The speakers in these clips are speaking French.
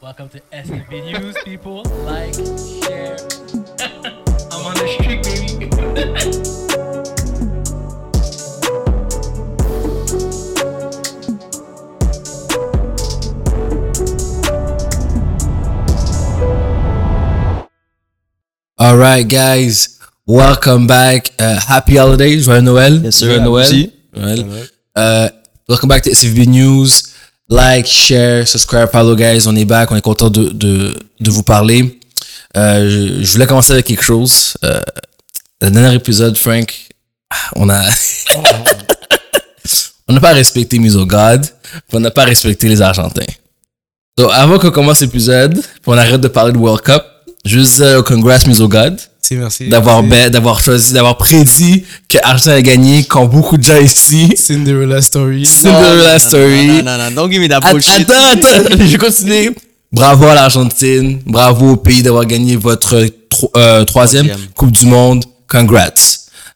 Welcome to SFB News, people. Like, share. I'm on the street, baby. All right, guys, welcome back. Uh, happy holidays, joyeux Noël. Yes, sir. Joyeux Noël. aussi. Noël. Uh, welcome back to SFB News. Like, share, subscribe, follow, guys. On est back. On est content de, de, de vous parler. Euh, je, je voulais commencer avec quelque chose. Euh, le dernier épisode, Frank, on a, on n'a pas respecté Mise au God, puis on n'a pas respecté les Argentins. Donc, avant qu'on commence l'épisode, on arrête de parler de World Cup, juste dire congrats Mise au God Merci, merci. d'avoir bet, d'avoir choisi, d'avoir prédit que Argentin a gagné quand beaucoup de gens ici. Cinderella Story. Cinderella Story. Non, non, non, don't give me that Att- bullshit. Attends, attends, je vais continuer. Bravo à l'Argentine, bravo au pays d'avoir gagné votre tro- euh, troisième Troisième. Coupe du Monde. Congrats.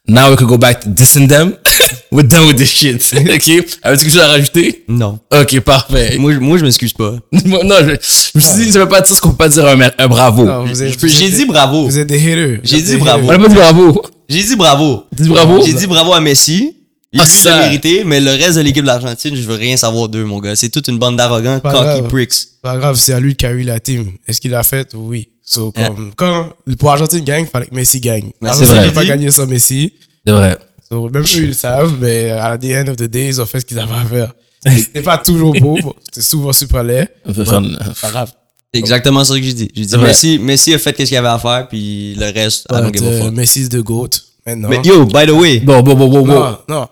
Now we can go back to dissing them. We're done with this shit. ok? Avez-vous quelque chose à rajouter? Non. Ok, parfait. Moi, je- moi, je m'excuse pas. Moi, non, je, je me suis dit, ça veut pas dire ce qu'on peut pas dire un, mer- un bravo. Non, vous êtes- Je peux- vous J'ai êtes dit bravo. Vous êtes des haters. J'ai Vous dit des bravo. On a pas dit bravo. J'ai dit bravo. Dit bravo? J'ai dit bravo à Messi. Il Ah, ça. l'a mérité, mais le reste de l'équipe de l'Argentine, je veux rien savoir d'eux, mon gars. C'est toute une bande d'arrogants, Pas cocky grave. pricks. Pas grave, c'est à lui qui a eu la team. Est-ce qu'il l'a fait? Oui. So, Yeah. comme, quand, pour Argentine gagne, il fallait que Messi gagne. Mais c'est vrai. peut pas gagner sans Messi. C'est vrai. So, même eux, ils le savent, mais à the end of the day, ils ont fait ce qu'ils avaient à faire. C'est pas toujours beau, c'est souvent super laid. Faire- Pas grave. C'est exactement ça que j'ai dit. J'ai dit. Messi, Messi a fait ce qu'il avait à faire, puis le reste, I don't But, give a euh, fuck. Messi is the GOAT. Maintenant. Mais yo, by the way, Bon, bon, bon, bon, bon. non, non.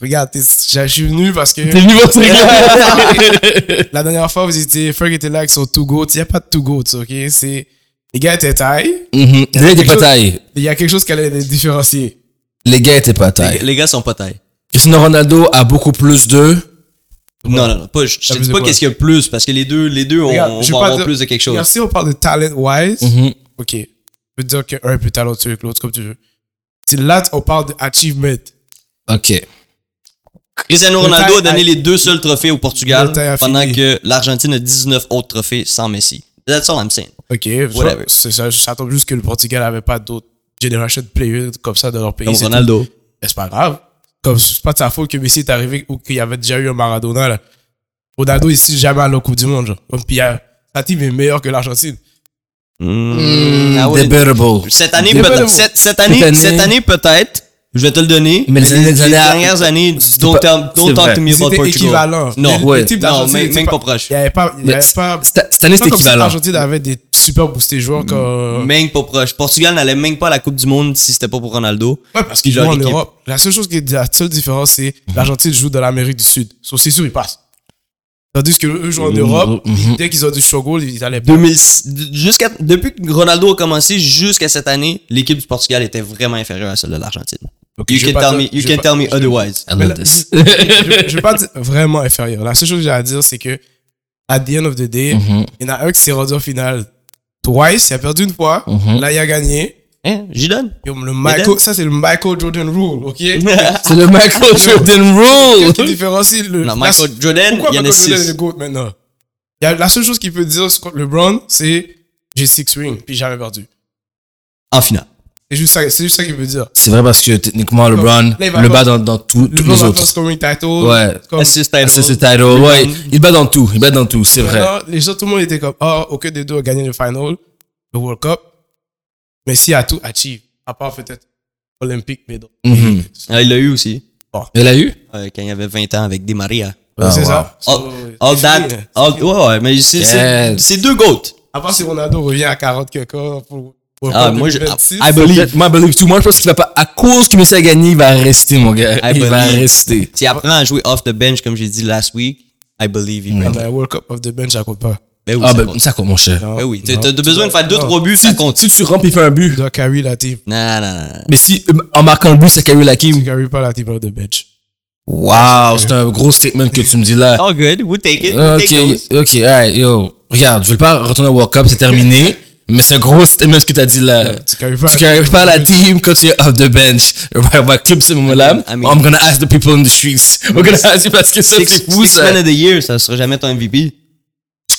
Regarde, je suis venu parce que T'es venu ce la dernière fois, vous étiez, Ferg était là avec son two goats. Il n'y a pas de two goats, ok? C'est, les gars étaient taille. Mhm. Les gars étaient pas taille. Il y a quelque chose qui allait les différencier. Les gars étaient pas taille. les gars sont pas taille. Cristiano Ronaldo a beaucoup plus de. Non, non, non. Pas, je je te dis pas qu'est-ce qu'il y a plus, parce que les deux, les deux, on, Regarde, on je vais va pas avoir dire- plus de quelque chose. Regarde, si on parle de talent-wise, Mhm. ok. Je peux te dire qu'un est plus talentueux que l'autre, comme tu veux. Si là, on parle d'achievement. Ok. Cristiano Le Ronaldo taille a donné a- les deux seuls trophées au Portugal, Le taille a pendant fini. que l'Argentine a 19 autres trophées sans Messi. That's all I'm saying. Ok. Whatever. C'est ça, ça tombe juste que le Portugal avait pas d'autres generation players comme ça dans leur pays. Comme. Ronaldo. Mais c'est pas grave. Comme c'est pas de sa faute que Messi est arrivé ou qu'il y avait déjà eu un Maradona, là. Ronaldo ici jamais à la Coupe du Monde, genre. Comme, Puis, euh, sa team est meilleure que l'Argentine. Mm, I wouldn't- Debatable. Cette année, peut-être. Cette, cette année, Cette année- cette année, peut-être. Je vais te le donner. Mais les les années- dernières années, don't, talk me about C'était Portugal. équivalent. Non, Les- ouais. les Non, même, pas proche. Il y avait pas, il y Mais avait c- pas, Cette année, si équivalent. l'Argentine avait des super boostés joueurs comme, Même pas proche. Portugal n'allait même pas à la Coupe du Monde si c'était pas pour Ronaldo. ouais, parce qu'ils jouent en. Europe. La seule chose qui est, la seule différence, c'est l'Argentine joue dans l'Amérique du Sud. So, c'est sûr, ils passent. Tandis que eux jouent en Mhm, Europe, mhm. dès qu'ils ont du struggle, ils allaient pas. 2000, jusqu'à, depuis que Ronaldo a commencé jusqu'à cette année, l'équipe du Portugal était vraiment inférieure à celle de l'Argentine. You can tell dire- me, you je vais can pas- tell me otherwise. I Mais love là, this. je, je- je vais pas dire vraiment inférieur. La seule chose que j'ai à dire, c'est que, at the end of the day, Mhm. il y en a un qui s'est rendu en finale twice, il a perdu une fois, Mhm. là, il a gagné. Hein, j'y donne. Yo, Le Michael, ça, c'est le Michael Jordan rule, ok? C'est le Michael Jordan Qu'est-ce qui Rule. différencie le. Non, la- Michael Jordan, Pourquoi il y en a Michael Jordan est six. le GOAT maintenant? Il y a, la seule chose qu'il peut dire LeBron, c'est j'ai six rings, puis jamais perdu. En finale. C'est juste ça, c'est juste ça qu'il peut dire. C'est vrai parce que techniquement, LeBron le bat dans, dans tout- tous LeBron les autres. scoring title. Ouais. Assist title. C'est ce title. Ouais, il bat dans tout. Il bat dans tout, c'est vrai. Les gens, tout le monde était comme, ah, aucun des deux a gagné le final, le World Cup. Mais si a tout achieve, à part peut-être Olympique, mais donc. Mhm. Ah, il l'a eu aussi. Il l'a eu? euh, quand il avait 20 ans avec Di Maria. Ah, c'est wow. ça. All, all that. all- ouais, ouais, mais c'est, c'est, Yes. c'est deux GOAT. À part si Ronaldo revient à 40 quelque pour Ah, moi, je- 2026. I believe. Moi, I believe too. Moi, je pense qu'il va pas, à cause que Messi a gagné, il va rester, mon gars. I Il va believe. rester. S'il apprend à jouer off the bench, comme j'ai dit last week, I believe il Ah, ben, World Cup of the bench, ça compte pas. Ben oui, Ah, ça ben, compte. ça compte, mon cher. Non, Ben oui, t'as, tu besoin de faire deux, non. trois buts, ça compte. Si tu rentres, il fait un but. Tu dois carry la team. Non, non, non. Mais si, en marquant le but, c'est Kyrie Tu Lakim. carry pas la team of the bench. Wow, c'est un gros statement que tu me dis là. All good, we'll take it. We'll take Ok, those. ok, alright, yo. Regarde, je vais pas retourner au World Cup, c'est terminé. Mais c'est un gros statement ce que t'as dit là. Tu Tu carries pas la team quand tu es off the bench. On va club ce moment-là. I'm gonna ask the people in the streets. We're gonna ask you parce que ça, Six, c'est fou six ça. man of the year, ça sera jamais ton MVP.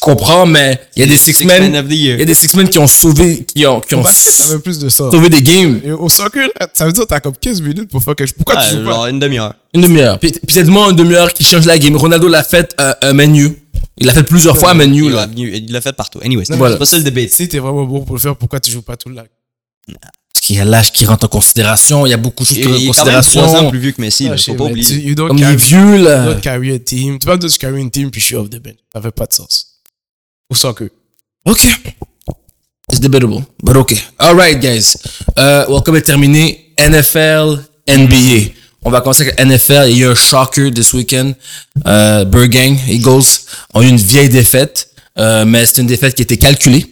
comprends, mais il y a des six men, of the il y a des six men qui ont sauvé, qui ont, qui ont basket, ça veut plus de ça. sauvé des games. Et au soccer, ça veut dire que t'as comme 15 minutes pour faire quelque chose. Pourquoi Ah, tu joues pas? une demi-heure. Une demi-heure. Puis, puis c'est une demi-heure qui change la game. Ronaldo l'a fait euh, à Menu. Il l'a fait plusieurs fois à Menu, Il là. l'a il fait partout. Anyway, c'est Voilà. pas ça le débat. Si t'es vraiment bon pour le faire, pourquoi tu joues pas tout le lac? Parce qu'il y a l'âge qui rentre en considération. Il y a beaucoup de choses Il qui rentrent il en est quand même trois ans considération. plus vieux que Messi, Ah, je pas oublier. tu- you don't Comme il est carry- vieux, you là. don't carry a team. Tu peux pas juste carry une team puis je suis off the bench. Ça fait pas de sens. Au soccer. Ok. It's debatable. But ok. Alright, guys. Euh, welcome est terminé. NFL, NBA. On va commencer avec la NFL. Il y a eu un shocker this weekend. Euh, Burgang, Eagles ont eu une vieille défaite. Euh, mais c'est une défaite qui était calculée.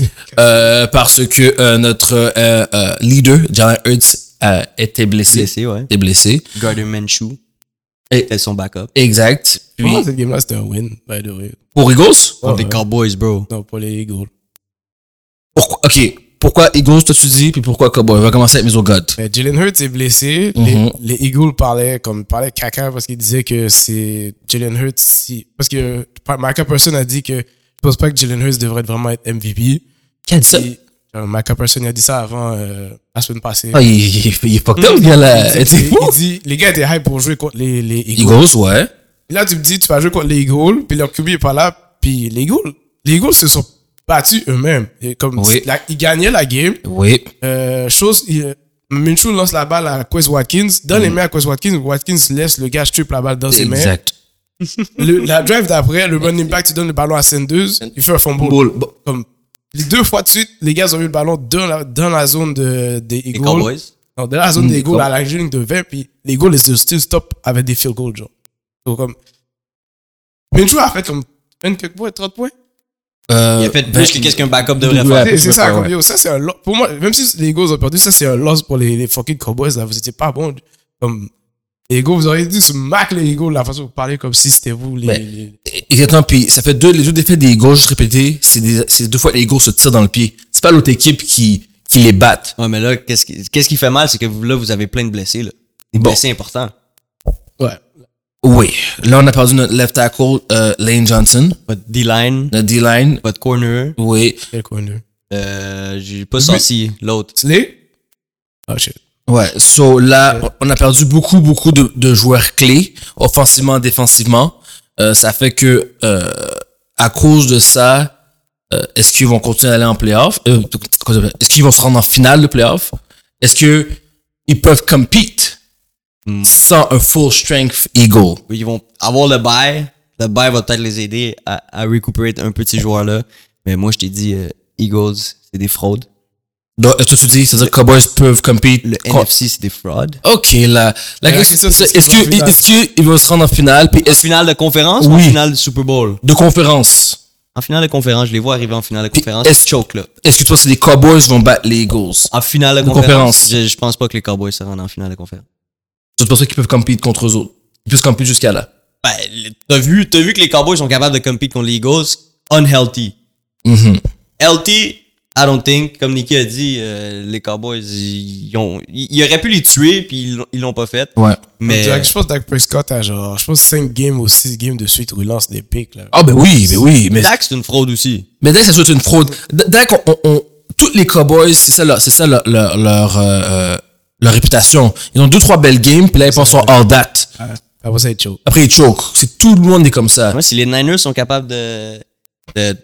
Euh, parce que euh, notre euh, euh, leader, Jalen Hurts, a été blessé. Blessé, ouais. Était blessé. Gardner Minshew. C'était son backup. Exact. Puis, Pour moi, cette game-là, c'était un win, by the way. pour Eagles, Contre les ouais. Cowboys, bro. Non, pas les Eagles. pourquoi, ok. Pourquoi Eagles, toi tu dis, puis pourquoi Cowboy? On va commencer avec mes au God. Mais Jalen Hurts est blessé. Mhm. les, les Eagles parlaient comme parlaient caca parce qu'ils disaient que c'est Jalen Hurts si parce que Micah Person a dit que je pense pas que Jalen Hurts devrait vraiment être MVP. Qui a dit ça? Euh, Micah Person a dit ça avant euh, la semaine passée. Ah, il, il, il est fucked up, ce gars-là. il, dit, il dit les gars étaient hype pour jouer contre les, les Eagles. Eagles, ouais. Et là tu me dis tu vas jouer contre les Eagles puis leur QB est pas là puis les Eagles les Eagles se sont battus eux-mêmes. Et Comme Oui. la- ils gagnaient la game. Oui. Euh, chose, il, Minshew lance la balle à Quez Watkins, donne les mains à Quez Watkins, Watkins laisse le gars strip la balle dans ses mains. Exact. Le- la drive d'après, le running back, tu donnes le ballon à Sanders, il fait un fumble. Comme, les deux fois de suite, les gars ont eu le ballon dans la, dans la zone de, des Les Eagles. Cowboys. Non, dans la zone Mm, des Eagles, à la ligne de 20, puis les Eagles, ils still stop avec des field goals, genre. Donc, comme, Minshew a fait comme 20 quelques points, 30 points. Euh, Il a fait ben, plus que qu'est-ce qu'un backup devrait Ouais. faire. C'est- C'est ça, ouais, comme, ouais. yo, ça c'est un loss. Pour moi, même si les Eagles ont perdu, ça c'est un loss pour les, les fucking Cowboys. Là. Vous étiez pas bons. Comme, les Eagles, vous auriez dû se mac les Eagles, la façon dont vous parlez comme si c'était vous. Les, Ouais. les- Exactement. Puis ça fait deux, les deux défaites des Eagles, c'est des, c'est deux fois les Eagles se tirent dans le pied. C'est pas l'autre équipe qui, qui les batte. Ouais, mais là, qu'est-ce qui, qu'est-ce qui fait mal, c'est que vous, là, vous avez plein de blessés, là. Des Bon. blessés importants. Oui. Là, on a perdu notre left tackle, euh, Lane Johnson, Votre D-line, notre D-line. votre corner, Oui. Quel corner? euh, j'ai pas sorti l'autre. Slay? Oh shit. Ouais. So là, on a perdu beaucoup, beaucoup de, de joueurs clés, offensivement, défensivement. Euh, ça fait que, euh, à cause de ça, euh, est-ce qu'ils vont continuer à aller en playoff? Euh, est-ce qu'ils vont se rendre en finale de playoff? Est-ce que ils peuvent compete Hmm. sans un full strength Eagle? Ils vont avoir le bail. Le bail va peut-être les aider à, à récupérer un petit joueur là. Mais moi, je t'ai dit, euh, Eagles, c'est des fraudes. Donc, est-ce que tu dis, c'est-à-dire que Cowboys peuvent compete? Le NFC, c'est des fraudes. Ok, là. La la question, c'est, c'est est-ce qu'ils qu'ils vont se rendre en finale, puis En est-ce, finale de conférence ou en Oui. finale de Super Bowl? de conférence? En finale de conférence, je les vois arriver en finale de conférence. est-ce- choke, là. Est-ce que tu penses que les Cowboys vont battre les Eagles? En finale de De conférence, conférence. Je, je pense pas que les Cowboys se rendent en finale de conférence. Tu penses qu'ils peuvent compete contre eux autres? Ils peuvent compete jusqu'à là. Ben, t'as vu, t'as vu que les Cowboys sont capables de compete contre les Eagles? Unhealthy. Mhm. Healthy, I don't think. Comme Nicky a dit, euh, les Cowboys, ils, ont, ils, auraient pu les tuer, puis ils, l'ont- ils l'ont pas fait. Ouais. Mais Je pense que Dak Prescott a genre, je pense 5 games ou 6 games de suite où il lance des pics, là. Ah, ben oui, ben oui. Mais, Dak, c'est une fraude aussi. mais Dak, ça être une fraude. Dak, on, on, on- tous les Cowboys, c'est ça, leur, c'est ça leur, leur, leur, euh, euh, leur réputation. Ils ont deux, trois belles games, puis là, ils pensent all that. Après ça, il choke. Après, ils choke. C'est tout le monde est comme ça. Moi, si les Niners sont capables de, de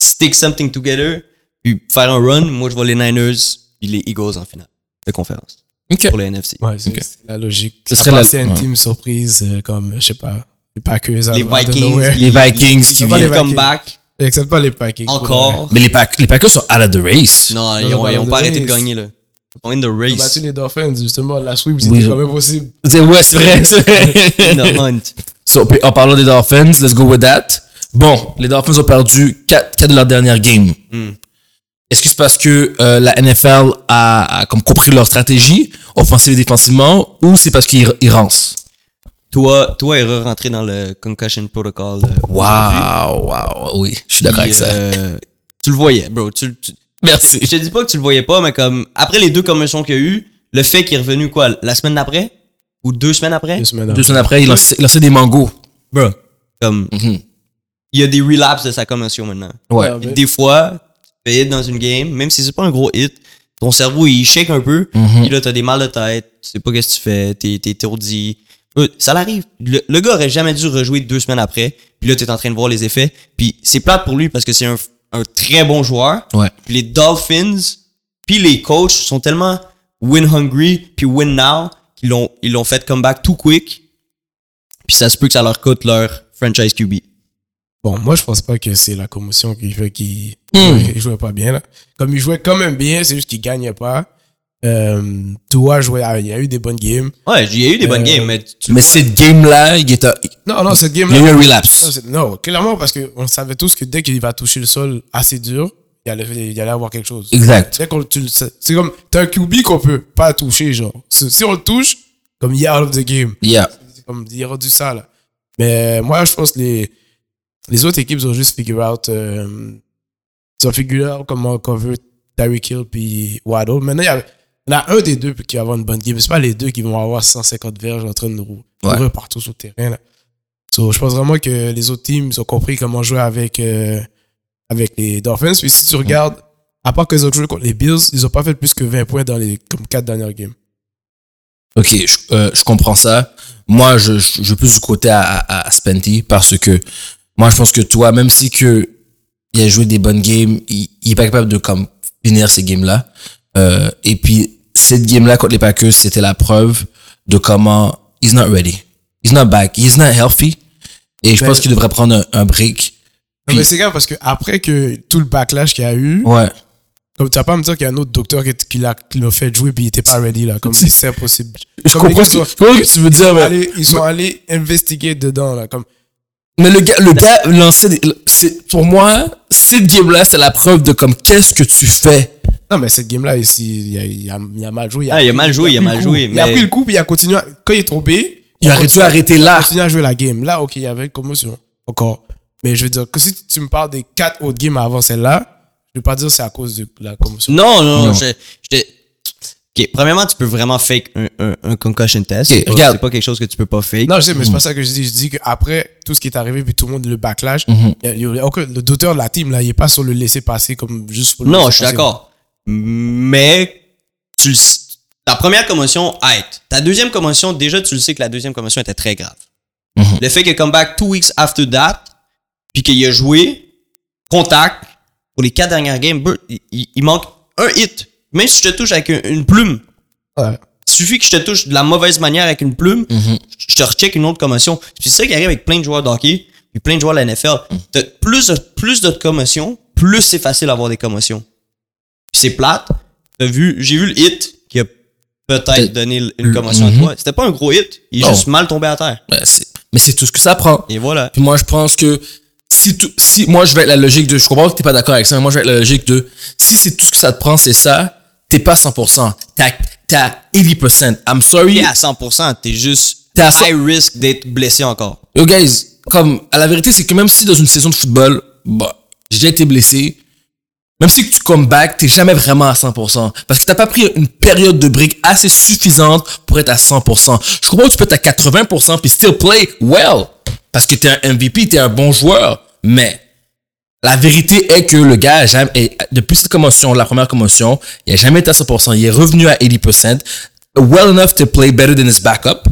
stick something together, puis faire un run, moi, je vois les Niners puis les Eagles en finale de conférence Ok. pour le NFC. Ouais, c'est Ok. c'est la logique. Ce Ça serait la- une ouais. team surprise, euh, comme, je sais pas, les Packers. Les Vikings. Les Vikings qui les viennent. Vikings. back Excepte pas les Packers. encore. Mais les, Pack- les Packers sont out of the race. Non, Ils ils ont, ont ils ont pas arrêté de gagner, là. Ils sont in the Ils ont battu race. les Dolphins, justement. La sweep, c'était Oui, quand même possible. C'est- Ouais, c'est vrai, c'est vrai. In the hunt. So, en parlant des Dolphins, let's go with that. Bon, les Dolphins ont perdu 4, de leurs dernières games. Hmm. Est-ce que c'est parce que euh, la NFL a, a comme compris leur stratégie, offensive et défensivement, ou c'est parce qu'ils ils rancent? Toi, toi est rentré dans le concussion protocol. Waouh, waouh, oui, je suis d'accord avec ça. euh, tu le voyais, bro. Tu, tu- Merci. je te dis pas que tu le voyais pas, mais comme après les deux commotions qu'il y a eu, le fait qu'il est revenu quoi, la semaine d'après? Ou deux semaines après, Deux semaines Deux après. semaines après, il lançait, il lançait des mangos. bro, comme Mhm. il y a des relapses de sa commotion maintenant. Ouais. Ouais. Des fois, tu fais hit dans une game, même si c'est pas un gros hit, ton cerveau il shake un peu, Mhm. puis là t'as des mal de tête, tu sais pas qu'est-ce que tu fais, t'es t'es étourdi. Euh, Ça l'arrive. Le, le gars aurait jamais dû rejouer deux semaines après, puis là t'es en train de voir les effets, puis c'est plate pour lui parce que c'est un, un très bon joueur. Ouais. Puis les Dolphins, puis les coachs sont tellement win hungry, puis win now, qu'ils l'ont ils l'ont fait comeback too quick, puis ça se peut que ça leur coûte leur franchise QB. Bon, moi, je pense pas que c'est la commotion qui fait qu'il Hmm. il jouait pas bien. Là. Comme il jouait quand même bien, c'est juste qu'il gagnait pas. Euh, jouait, ah, il y a eu des bonnes games. Ouais, il y a eu des bonnes Euh, games, mais tu Mais cette game-là, il, était- Non, non, cette il y a game-là. eu un relapse. non, clairement, parce qu'on savait tous que dès qu'il va toucher le sol assez dur, il allait, il allait avoir quelque chose. Exact. Dès qu'on- tu le sais- C'est comme, t'as un QB qu'on peut pas toucher, genre. Si on le touche, comme il est out of the game. Yeah. C'est comme, il y aura du ça, là. Mais moi, je pense que les, les autres équipes ont juste figure out, euh, ils ont figure out comment cover Tyreek Hill puis Waddle. Maintenant, il y, a, il y en a un des deux qui va avoir une bonne game. C'est pas les deux qui vont avoir 150 verges en train de Ouais. courir partout sur le terrain, là. So, je pense vraiment que les autres teams ont compris comment jouer avec, euh, avec les Dolphins. Puis si tu regardes, à part qu'ils ont joué contre les Bills, ils ont pas fait plus que 20 points dans les comme 4 dernières games. Ok, je, euh, je comprends ça. Moi, je, je, plus du côté à, à, à Spenty parce que moi, je pense que toi, même si que il a joué des bonnes games, il, il est pas capable de comme finir ces games-là. Euh, et puis, cette game-là contre les Packers, c'était la preuve de comment he's not ready. He's not back. He's not healthy. Et je pense qu'il devrait prendre un, un break. Non, mais c'est grave parce que après que tout le backlash qu'il y a eu, Ouais. comme tu vas pas me dire qu'il y a un autre docteur qui, qui l'a fait jouer puis il était pas ready là, comme si c'est impossible. Je Comme comprends ce que, tu veux dire, Ils sont mais, allés- ils sont allés investiguer dedans là, comme mais le gars, le gars pour moi, cette game-là, c'est la preuve de comme qu'est-ce que tu fais? Non mais cette game là ici, il a, il a, il a mal joué. Ah, il a mal joué, il a pris mal le coup. joué, Il a pris le coup puis il a continué. à- Quand il est tombé, Il aurait dû arrêter là. Il a continué à jouer la game. Là, ok, il y avait une commotion encore. Mais je veux dire que si tu me parles des quatre autres games avant celle-là, je vais pas dire que c'est à cause de la commotion. Non, non, Non. non. je- je te- Ok, premièrement, tu peux vraiment fake un, un, un concussion test. Ok, C'est pas- regarde. C'est pas quelque chose que tu peux pas fake. Non, je sais, mais c'est pas ça que je dis. Je dis qu'après tout ce qui est arrivé, puis tout le monde le backlash, Mhm. il y a- il y a aucun- le docteur de la team, là, il est pas sur le laisser passer comme juste pour le Non, je suis d'accord. Mais tu ta première commotion, aide. Ta deuxième commotion, déjà, tu le sais que la deuxième commotion était très grave. Mhm. Le fait qu'il come back two weeks after that, puis qu'il a joué contact pour les quatre dernières games, il, il- il manque un hit. Même si je te touche avec une, une plume, Ouais. il suffit que je te touche de la mauvaise manière avec une plume, Mhm. je te recheck une autre commotion. Puis c'est ça qui arrive avec plein de joueurs de hockey, puis plein de joueurs de la NFL. T'as plus de, plus de commotions, plus c'est facile d'avoir des commotions. C'est plate. T'as vu, j'ai vu le hit qui a peut-être donné une commotion à toi. C'était pas un gros hit. Il est Non. juste mal tombé à terre. C'est- mais c'est tout ce que ça prend. Et voilà. Puis moi, je pense que si tout, si, moi, je vais être la logique de, je comprends que t'es pas d'accord avec ça, mais moi, je vais être la logique de, si c'est tout ce que ça te prend, c'est ça, t'es pas 100%. T'as, t'as 80%. I'm sorry. T'es à 100%, t'es juste T'es à high risk d'être blessé encore. Yo, guys, comme, à la vérité, c'est que même si dans une saison de football, bah, j'ai été blessé, même si tu come back, t'es jamais vraiment à 100%. Parce que t'as pas pris une période de break assez suffisante pour être à 100%. Je comprends que tu peux être à 80% puis still play well. Parce que t'es un MVP, t'es un bon joueur. Mais, la vérité est que le gars, jamais, depuis cette commotion, la première commotion, il a jamais été à 100%. Il est revenu à 80%. Well enough to play better than his backup.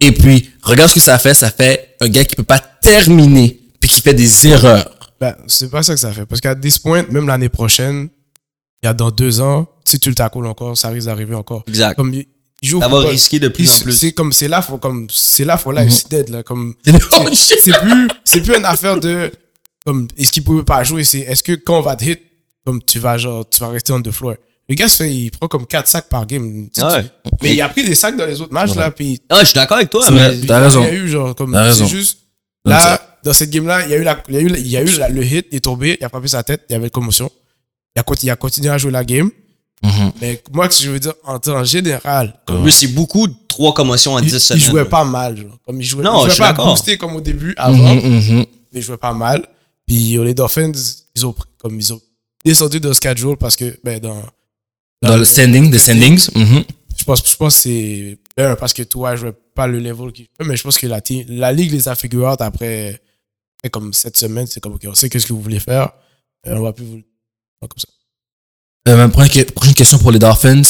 Et puis, regarde ce que ça fait. Ça fait un gars qui peut pas terminer puis qui fait des erreurs. Ben, c'est pas ça que ça fait. Parce qu'à this point, même l'année prochaine, il y a dans deux ans, si tu le tackles encore, ça risque d'arriver encore. Exact. Comme il il football. risquer de plus en c'est- plus. C'est comme, c'est là, faut, comme, c'est là, faut là, c'est dead, là. Comme, Oh, c'est plus, c'est plus une affaire de, comme, est-ce qu'il pouvait pas jouer, c'est, est-ce que quand on va te hit, comme, tu vas, genre, tu vas rester on the floor? Le gars, se fait, il prend comme 4 sacs par game. Ouais. Mais il a pris des sacs dans les autres matchs, là, puis Ah, je suis d'accord avec toi, mais T'as il raison. y a eu, genre, comme, T'as raison. c'est juste, là, dans cette game-là, il y a eu la, il y a eu, il y a eu la- le hit, il est tombé, il a frappé sa tête, il y avait une commotion. Il a, il a continué à jouer la game. Mhm. Mais moi, ce que je veux dire, en, en général, comme, Lui, c'est beaucoup, trois commotions en il, 10 il semaines. jouait pas mal, genre. Comme il jouait, Non, il je jouait suis pas d'accord. boosté comme au début, avant, Mhm, mhm. mais il jouait pas mal. Puis les Dolphins, ils ont, comme ils ont descendu de schedule parce que, ben, dans, Dans le standing, des standings. mhm. je pense, je pense que c'est, un, parce que toi, je jouais pas le level qu'il fait, mais je pense que la, team- la ligue les a figure out après, fait comme cette semaine, c'est comme, OK, on sait qu'est-ce que vous voulez faire. Euh, on va plus vous faire comme ça. Euh, ma prochaine, prochaine question pour les Dolphins.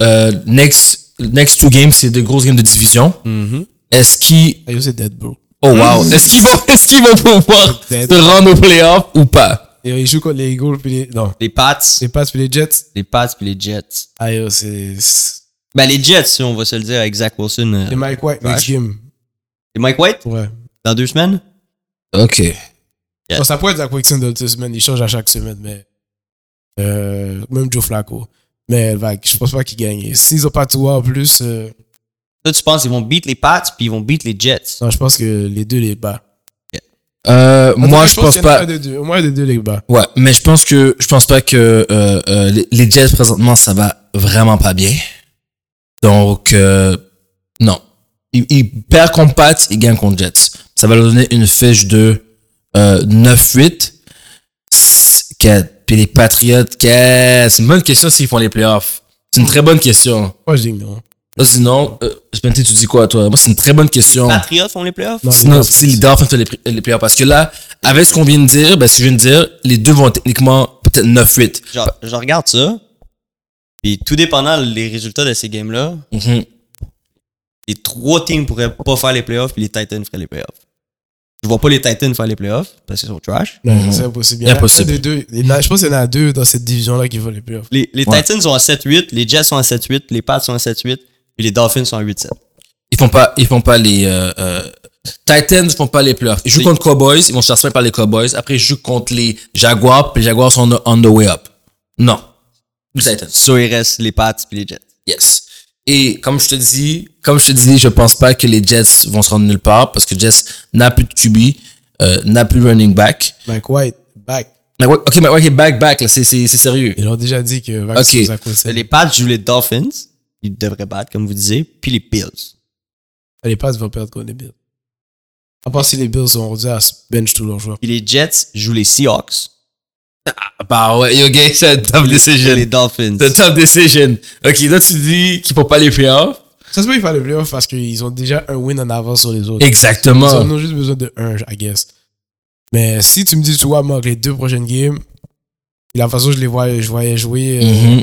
Euh, next, next two games, c'est de grosses games de division. Mhm. Est-ce qu'ils, Ayo, c'est dead, bro. oh wow, est-ce qu'ils vont, est-ce qu'ils vont pouvoir se rendre aux playoffs ou pas? Et ils jouent contre les Eagles puis les, non, Les Pats, les Pats puis les Jets. les Pats puis les Jets. Ayo, c'est, c'est Ben, les Jets, si on va se le dire avec Zach Wilson. euh, les Mike White, next Vache. game. Et Mike White, Ouais. dans deux semaines? Ok. Yeah. Bon, ça pourrait être Zach Wilson de deux semaines. Il change à chaque semaine, mais. Euh, même Joe Flacco. Mais vague, je pense pas qu'ils gagnent. S'ils ont pas tout en plus, euh, Toi, tu penses qu'ils vont beat les Pats puis ils vont beat les Jets? non, je pense que les deux les bat. Euh, moi, je pense qu'il pas. deux. Au moins des deux les bat. Ouais, mais je pense que je pense pas que euh, euh, les, les Jets présentement ça va vraiment pas bien. Donc euh, non, ils, ils perdent contre Pats, ils gagnent contre Jets. Ça va leur donner une fiche de euh, 9-8. S- que- Puis les Patriots, que- c'est une bonne question s'ils font les playoffs. C'est une très bonne question. Moi, je dis non. Là, sinon, euh, Spenty, tu dis quoi toi? Moi, c'est une très bonne question. Patriots font les playoffs? Non, Sinon, les si les Dolphins font les, les playoffs. Parce que là, avec ce qu'on vient de dire, ben, ce que je viens de dire, les deux vont techniquement peut-être 9-8. Genre, je regarde ça. Puis tout dépendant les résultats de ces games-là, Mhm. les trois teams pourraient pas faire les playoffs puis les Titans feraient les playoffs. Je vois pas les Titans faire les playoffs parce qu'ils sont trash. Non, c'est impossible. Il y en a Impossible. un des deux. Il y en a- je pense qu'il y en a deux dans cette division-là qui vont les playoffs. Les, les Ouais. Titans sont à 7-8, les Jets sont à 7-8, les Pats sont à 7-8, puis les Dolphins sont à 8-7. Ils font pas, ils font pas les, euh, euh, Titans font pas les playoffs. Ils jouent contre Cowboys, ils vont se faire soigner par les Cowboys. Après, ils jouent contre les Jaguars, puis les Jaguars sont on the, on the way up. Non. Les Titans. So, il reste les Pats puis les Jets. Yes. Et comme je te dis, comme je te dis, je pense pas que les Jets vont se rendre nulle part parce que Jets n'a plus de QB, euh, n'a plus running back. Mike White, back. Ok, mais ouais, ok, back, back, là, c'est, c'est, c'est sérieux. Ils ont déjà dit que Vax, Ok. c'est Zach Wilson. Les Pats jouent les Dolphins, ils devraient battre, comme vous disiez, puis les Bills. Les Pats vont perdre contre les Bills. À part si les Bills sont rendus à bench tous leurs joueurs. Puis les Jets jouent les Seahawks, Bah ouais, yo, gars, c'est un tough decision. les Dolphins. C'est un tough decision. Ok, là, tu dis qu'ils font pas les playoffs. Ça se peut qu'ils fassent les playoffs parce qu'ils ont déjà un win en avance sur les autres. Ils Exactement. en ont juste besoin de un, I guess. Mais si tu me dis, tu vois, moi, les deux prochaines games, et la façon dont je les voyais, je voyais jouer, euh,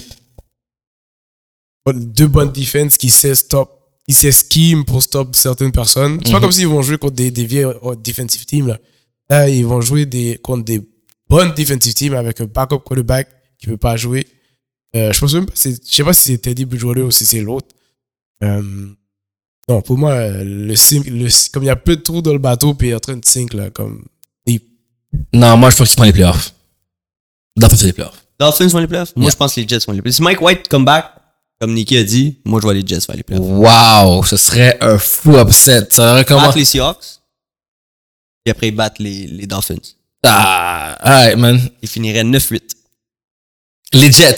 Mhm. deux bonnes defense qui sait stop, qui sait scheme pour stop certaines personnes. C'est pas Mhm. comme s'ils vont jouer contre des, des vieilles euh, defensive teams, là. Là, ils vont jouer des, contre des bonnes defensive teams avec un backup quarterback qui peut pas jouer. Euh, je pense même pas, c'est- je sais pas si c'est Teddy Bridgewater ou si c'est l'autre. Euh, non, pour moi, le, comme il y a peu de trous dans le bateau, puis il est en train de sink, là, comme. il- Non, moi, je pense qu'ils font les playoffs. Dolphins font les playoffs. Dolphins font les playoffs? Moi, Yeah. je pense que les Jets font les playoffs. Si Mike White come back, comme Nicky a dit, moi, je vois les Jets faire les playoffs. Wow, ce serait un fou upset. Ça aurait comment? Battre les Seahawks, puis après, ils battent les, les Dolphins. Ah, alright, man. Ils finiraient 9-8. Les Jets.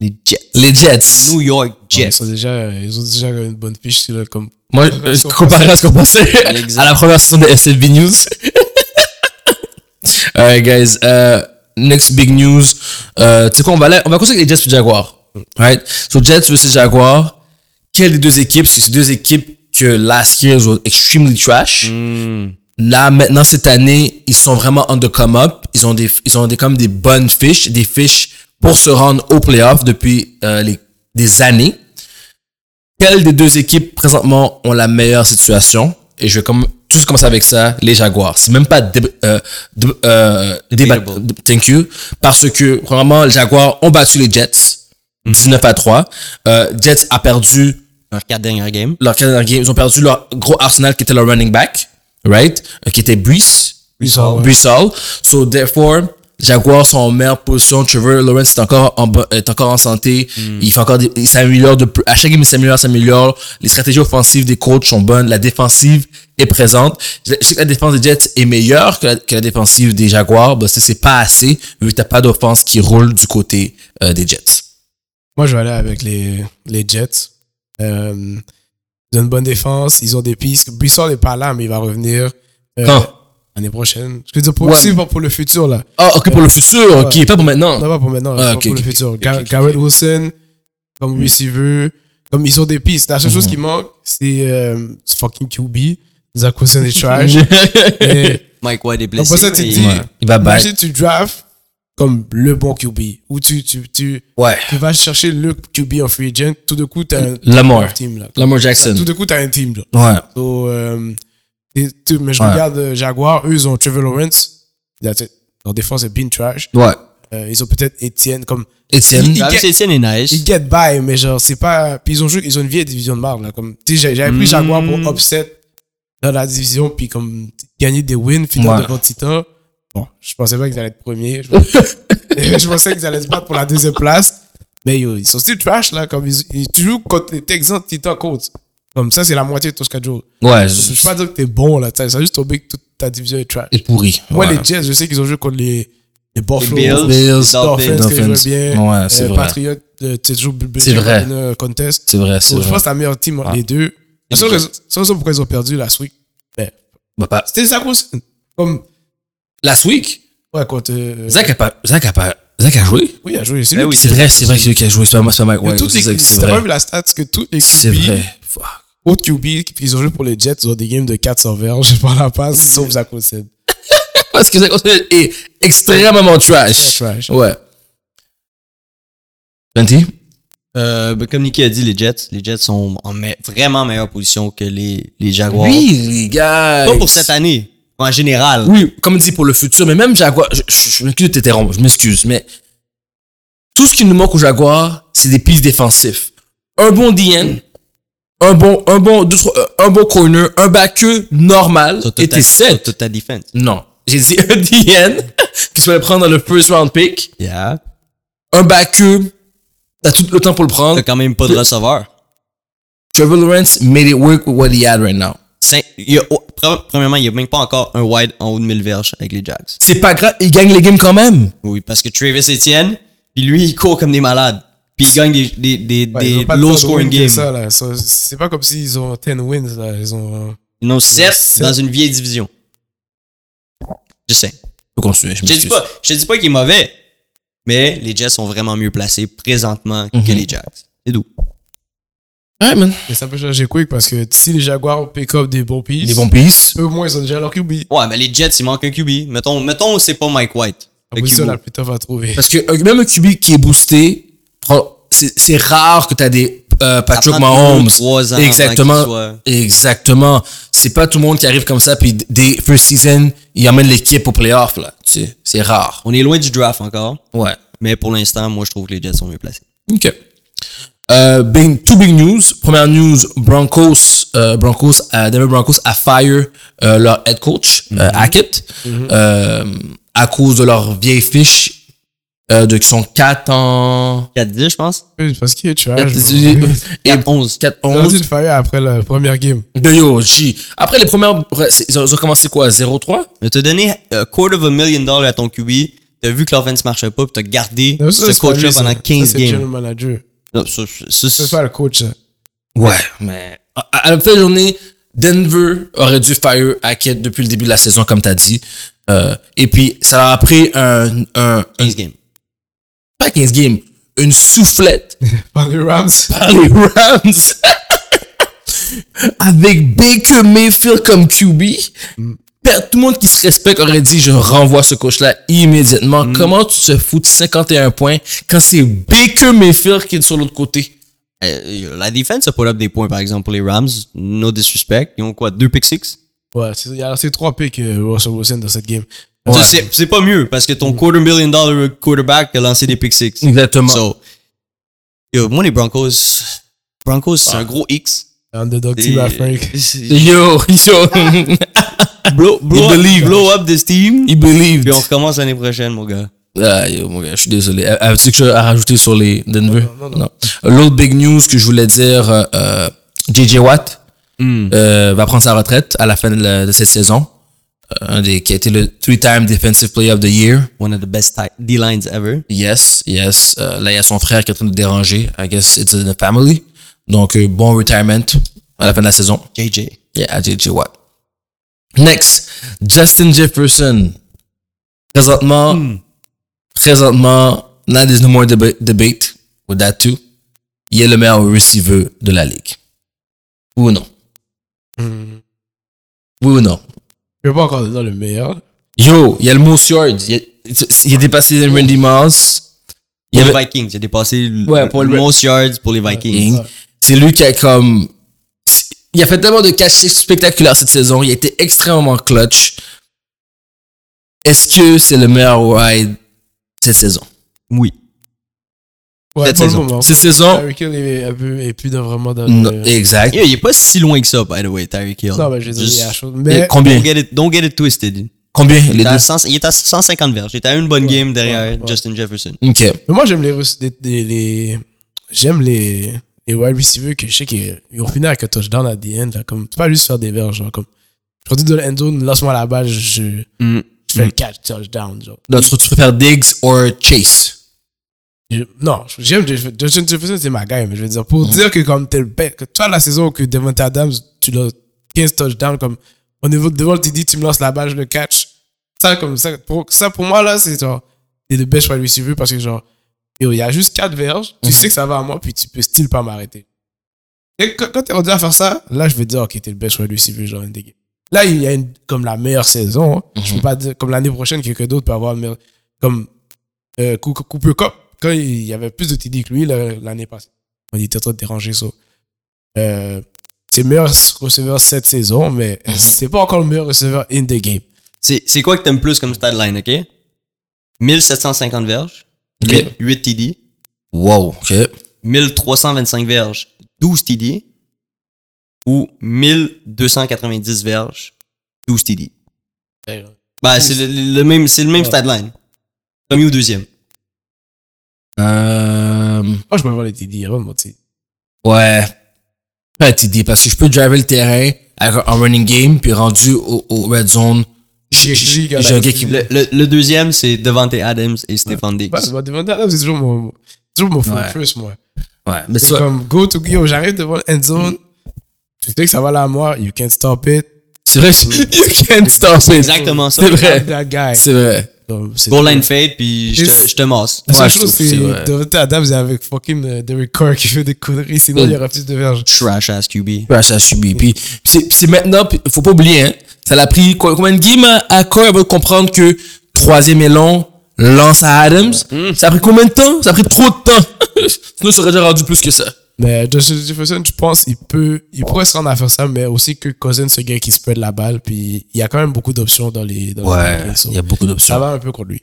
Les Jets. Les Jets. New York Ils, Jets. sont déjà, ils ont déjà une bonne fiche, c'est là, comme. Moi, euh, qu'on comparé à ce qu'on pensait à la première saison de SFB News. Alright, guys. Euh, next big news. Euh, tu sais quoi, on va, aller- on va commencer avec les Jets et les Jaguars. Right? So, Jets versus Jaguars. Quelles des deux équipes? C'est deux équipes que last year were extremely trash. Hmm. Là, maintenant, cette année, ils sont vraiment on the come up. Ils ont des, ils ont des, comme des bonnes fiches, des fiches pour se rendre au playoff depuis euh, les, des années. Quelle des deux équipes présentement ont la meilleure situation? Et je vais comme, tout commencer avec ça, les Jaguars. C'est même pas dé, euh, dé- euh, débat- thank you. Parce que, premièrement, les Jaguars ont battu les Jets. 19 à 3. Euh, Jets a perdu Leurs quatre dernières games. leur. Ils ont perdu leur gros arsenal qui était leur running back, right? Euh, qui était Brees. Brees Hall, ouais. So, therefore, Jaguars sont en meilleure position. Trevor Lawrence est encore en, est encore en santé. Il fait encore des, il s'améliore de plus. À chaque game, il s'améliore, s'améliore. Les stratégies offensives des coachs sont bonnes. La défensive est présente. Je sais que la défense des Jets est meilleure que la, que la défensive des Jaguars. c'est c'est pas assez vu que t'as pas d'offense qui roule du côté euh, des Jets. Moi, je vais aller avec les, les Jets. Euh, ils ont une bonne défense, ils ont des pistes. Brissol n'est pas là, mais il va revenir euh, Quand? l'année prochaine. Je veux dire, pour, Ouais, aussi mais- pour, pour le futur, là. Ah, ok, pour le futur. Ok, Ouais. pas pour maintenant. Non, pas pour maintenant, Ah, pour, le futur. Gar-. Garrett Wilson, comme receiver, comme ils ont des pistes. La seule chose qui manque, c'est euh, fucking QB. Zach Wilson est trash. Mais- Mike White est Donc, blessé. pour ça, tu dis, il- Ouais. Il va imagine tu drafts comme le bon QB, ou tu, tu, tu, Ouais. tu vas chercher le QB en free agent, tout de coup, t'as un Lamar. team, là. Lamar Jackson. Tout de coup, t'as un team, là. Ouais. So, euh, et tu- mais je Ouais. regarde euh, Jaguar, eux, ils ont Trevor Lawrence. That's it. Leur défense est bien trash. Ouais. Euh, ils ont peut-être Etienne comme. Étienne. Il- Travis get- Etienne est nice. Ils get by, mais genre, c'est pas. Puis ils ont joué, ils ont une vieille division de marde, là. Comme, tu sais, j'avais pris Jaguar pour Mm. upset dans la division, puis comme gagner des wins, finir Ouais. devant Titan. Bon, je pensais pas qu'ils allaient être premiers. Je, je pensais qu'ils allaient se battre pour la deuxième place. Mais yo, ils sont still trash, là. Comme ils, ils tu joues contre les Texans, Titan, Colts. Comme ça, c'est la moitié de ton schedule. Ouais. Je peux pas dire que t'es bon, là. Ça juste tombé que toute ta division est trash. est pourri. Moi, Ouais. les Jets, je sais qu'ils ont joué contre les, les Buffalo. Les Bills, Bills, les Dolphins, Dolphins. que je Dolphins. jouais bien. Ouais, c'est Euh, vrai. Patriots, euh, tu toujours C'est vrai. contest. C'est vrai, c'est Donc, je vrai. pense que c'est la meilleure team entre Ah. les deux. La seule raison pourquoi ils ont perdu last week, ben, Bah, pas- c'était ça. Comme, Last week, ouais, contre. euh, Zach a pas, Zach a pas, Zach a joué? oui, il a joué. C'est lui oui, C'est vrai, c'est vrai que c'est lui qui a joué. C'est pas moi, c'est pas Mike toutes C'est vrai, t'as pas vrai. vu la stat, que tous les C'est vrai. Fuck. autres QB qu'ils ont joué pour les Jets, ils ont des games de 400 verges par la passe, sauf Zach Wilson. Parce que Zach Wilson est extrêmement trash. Trash. Ouais. Twenty? Euh, ben, comme Nicky a dit, les Jets, les Jets sont en me- vraiment meilleure position que les, les Jaguars. Oui, les gars. Pas pour cette année, en général. Oui, comme dit pour le futur, mais même Jaguar, je, je, je m'excuse de t'interrompre, je m'excuse, mais tout ce qui nous manque au Jaguar, c'est des pistes défensifs. Un bon DN, un bon, un bon, deux, euh, un bon corner, un backer normal, et t'es set. ta défense. Non. J'ai dit un DN, qui se fait prendre dans le first round pick, Yeah. un backer, t'as tout le temps pour le prendre. T'as quand même pas de receveur. Trevor Lawrence made it work with what he had right now. Cin- il y a- oh, pre- premièrement, il n'y a même pas encore un wide en haut de 1000 verges avec les Jags. C'est pas grave, il gagne les games quand même. Oui, parce que Travis Etienne, puis lui, il court comme des malades. Puis il gagne des, des, des, Ouais, ils des ont pas low tant de scoring wins que games. ça, là. Ça, C'est pas comme s'ils ont 10 wins, là. Ils ont. euh, Ils ont 7 sept. dans une vieille division. Je sais. Je je dis pas, je dis pas qu'il est mauvais, mais les Jets sont vraiment mieux placés présentement que Mhm. les Jags. C'est doux. Ouais, man. Mais ça peut changer quick parce que si les Jaguars pick up des bons pieces, Des bons pieces. eux, au moins, ils ont déjà leur QB. Ouais, mais les Jets, il manque un QB. Mettons, mettons c'est pas Mike White. La Le position la plus tough à trouver. Parce que euh, même un QB qui est boosté, c'est rare que tu as des euh, Patrick Mahomes. ans Exactement. soit- Exactement. C'est pas tout le monde qui arrive comme ça puis des first season, il emmène l'équipe au playoff là. Tu sais, c'est rare. On est loin du draft encore, Ouais. mais pour l'instant, moi, je trouve que les Jets sont mieux placés. OK. Euh, big, two big news. Première news, Broncos, euh, Broncos, euh, Denver Broncos a fire euh, leur head coach, euh, Hackett, euh, à cause de leur vieille fiche euh, de qui sont 4 en 4-10, je pense. Oui, Parce qu'il est trash. 4 bro. 4-11. 4 Ils ont 11 dû le fire après la première game. de yo G. Après les premières ils ont ils ont commencé quoi 0-3 Mais t'as donné a quarter of a million dollars à ton QB, t'as vu que l'offense marchait pas, puis t'as gardé Non, ça, ce coach-là pendant Ça, 15 c'est le games. manager. Non, ça, ça, C'est ça- pas le coach, ça. Ouais, mais à, à la fin de la journée, Denver aurait dû fire Hackett depuis le début de la saison, comme t'as dit. Euh, et puis, ça leur a pris un, un, un 15 games. pas 15 games, une soufflette Par les Rams. par les Rams. Avec Baker Mayfield comme QB. Per- Tout le monde qui se respecte aurait dit, je renvoie ce coach-là immédiatement. Comment tu te fous de 51 points quand c'est Baker Mayfield qui est sur l'autre côté? Euh, la défense a put up des points, par exemple, pour les Rams. No disrespect. Ils ont quoi, deux pick six? Ouais, c'est- il y a lancé trois picks, euh, Russell Wilson, dans cette game. C'est c'est pas mieux, parce que ton quarter million dollar quarterback a lancé des pick six. Exactement. So, yo, moi, les Broncos, Broncos, c'est un gros X. Underdog team à Frank. Yo, yo. blow, blow, He up, blow up this team. He believed. Puis on recommence l'année prochaine, mon gars. Ah, yo, mon gars, je suis désolé. As-tu quelque chose à rajouter sur les Denver? Non, non, non. L'autre big news que je voulais dire, euh, euh, JJ Watt euh, va prendre sa retraite à la fin de, la- de cette saison. Euh, un des qui a été le three-time Defensive Player of the Year. One of the best D-lines ever. Yes, yes. Euh, là, il y a son frère qui est en train de déranger. I guess it's in the family. Donc, euh, bon retirement à la fin de la saison. JJ. Yeah, JJ Watt. Next, Justin Jefferson. Présentement, présentement, now there's no more deba- debate with that too. Il est le meilleur receiver de la ligue. Ou non? Hmm. Oui ou non? Je vais pas encore dire le meilleur. Yo, il y a le most yards. Il, a, il a dépassé Randy Moss. Il y Pour avait, les Vikings, il a dépassé le, Ouais, pour le le- most yards pour les Vikings. C'est lui qui a comme. Il a fait tellement de catchs spectaculaires cette saison. Il a été extrêmement clutch. Est-ce que c'est le meilleur ride cette saison? Oui. Ouais, Cette saison. moment. Cette saison? Tyreek Hill est, plus dans, vraiment dans Non, le... exact. Il est pas si loin que ça, by the way, Tyreek Hill. Non, mais je veux dire, il a la chose. Mais, Combien? Don't get it, don't get it twisted. Combien? Il les est, à deux? 100 il est à 150 verges. Il était à une bonne game derrière ouais, ouais. Justin Jefferson. Ok. mais moi, j'aime les, rec- les, les, les- j'aime les, les wide receivers que je sais qu'ils ils ont fini avec un touchdown à the end. Là, comme, c'est pas juste faire des verges. Genre, comme, je rentre dans l'end zone, lance-moi la balle, je, je Mm. fais le catch, touchdown. Genre. Donc, tu, tu préfères Diggs ou Chase? Je- non, j'aime Justin Jefferson, c'est ma guy, mais je veux dire, pour dire que comme t'es le bête, que toi, la saison que Devonta Adams, tu l'as 15 touchdowns, comme au niveau de devant le TD, tu me lances la balle, je le catch. Ça, comme ça, pour, ça, pour moi, là, c'est genre, t'es le best wide receiver parce que genre, il y a juste 4 verges, tu sais que ça va à moi, puis tu peux still pas m'arrêter. Et quand, quand t'es rendu à faire ça, là, je vais te dire, ok, t'es le best receiver, genre, in the game. Là, il y a une, comme la meilleure saison, hein. je peux pas dire, comme l'année prochaine, quelqu'un d'autre peut avoir, le meilleur- comme, euh, Coo- Cooper Cup, quand il y avait plus de TD que lui l'année passée. On était en train de déranger ça. Euh, c'est le meilleur receveur cette saison, mais c'est pas encore le meilleur receveur in the game. C'est c'est quoi que t'aimes plus comme stat line, ok? 1750 verges, Ok. 8 TD, Wow, ok. 1325 verges, 12 TD, ou 1290 verges, 12 TD. Bah, c'est le, le même, c'est le même Ouais. stat line. Premier ou deuxième. Euh, Moi, je peux voir les TD, vraiment, tu ouais. Pas TD, parce que je peux driver le terrain avec un running game, puis rendu au, au red zone, j'ai un gars qui... Le, le, le deuxième, c'est Devante Adams et Stephon Diggs. Ouais, Devonta Adams, c'est toujours mon, toujours mon focus, moi. Ouais, mais C'est comme, go to, yo, j'arrive devant le end zone. Tu sais que ça va là à moi, you can't stop it. c'est vrai, you can't stop it. exactement ça. C'est vrai. C'est vrai. Goal line fade, puis je te, je te masse. La seule Ouais, je chose, trouve c'est que c'est vrai. Devonta Adams avec fucking euh, Derek Carr qui fait des conneries, sinon Mm. il y aura plus de verges. Trash ass QB. Ouais, ça a subi. Puis, c'est maintenant, faut pas oublier, hein, ça l'a pris quoi- combien de games à, Carr avant de comprendre que troisième long, lance à Adams? Ça a pris combien de temps? Ça a pris trop de temps. Sinon, ça aurait déjà rendu plus que ça. Mais Justin Jefferson, je pense, il peut, il pourrait se rendre à faire ça, mais aussi que Cousins, ce gars qui spread la balle, puis il y a quand même beaucoup d'options dans les, dans Ouais, so, il y a beaucoup Ça d'options. va un peu contre lui.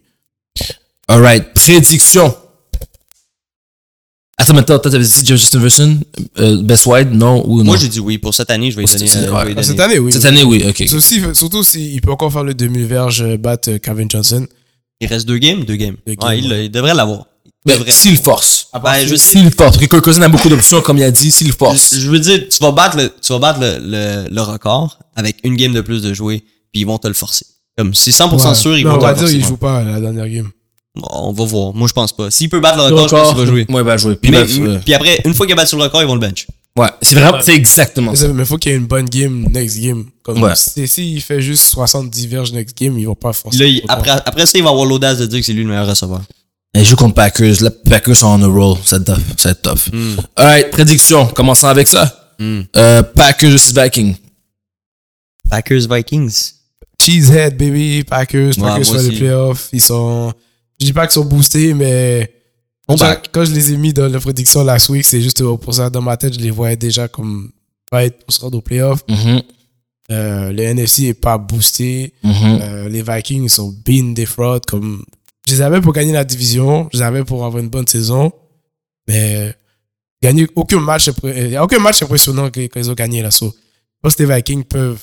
Alright, prédiction. Attends, maintenant, toi, t'avais dit Justin Jefferson, euh, best wide, non ou non? Moi, j'ai dit oui. Pour cette année, je vais Pour donner. cette- euh, ouais. Ah, donner. Cette année, oui. Cette année, oui, ok. Surtout, surtout s'il peut encore faire le 2000 verges, euh, battre euh, Calvin Johnson. Il reste deux games? Deux games. Deux Ouais, games, il, ouais. il devrait l'avoir. Il Mais s'il force. Ben, je. S'il force. Parce que Kirk Cousins a beaucoup d'options, comme il a dit, s'il force. Je veux dire, tu vas battre le, tu vas battre le, le, le record avec une game de plus de jouer, puis ils vont te le forcer. Comme, c'est 100% Ouais. sûr, ils Non, vont on te va le dire forcer. qu'il joue pas à la dernière game. Bon, on va voir. Moi, je pense pas. S'il peut battre le record, je pense qu'il va jouer. Ouais, il va jouer. Puis, Mais- il va- puis après, une fois qu'il a battu le record, ils vont le bench. ouais, c'est vraiment, c'est exactement Mais ça. Mais faut qu'il y ait une bonne game next game. Comme Ouais. si- S'il fait juste 70 verges next game, ils vont pas forcer. Là, il- après, après ça, il va avoir l'audace de dire que c'est lui le meilleur receveur. Il joue contre Packers. Là, Packers sont on a roll. Va être tough. Va être tough. Alright, prédiction. Commençons avec ça. Euh, Packers vs Vikings. Packers Vikings. Cheesehead, baby, Packers, Ouais, Packers font les playoffs. Ils sont. Je dis pas qu'ils sont boostés, mais. Quand, je les ai mis dans la prédiction last week, c'est juste pour ça, dans ma tête, je les voyais déjà comme pas être pour se rendre aux playoffs. Mhm, Euh, le NFC est pas boosté. mhm. Euh, les Vikings ils sont bien des fraudes. Comme... Je les avais pour gagner la division. Je les avais pour avoir une bonne saison. Mais gagner aucun match, il y a aucun match impressionnant qu'ils ont gagné là. So, je pense que les Vikings peuvent,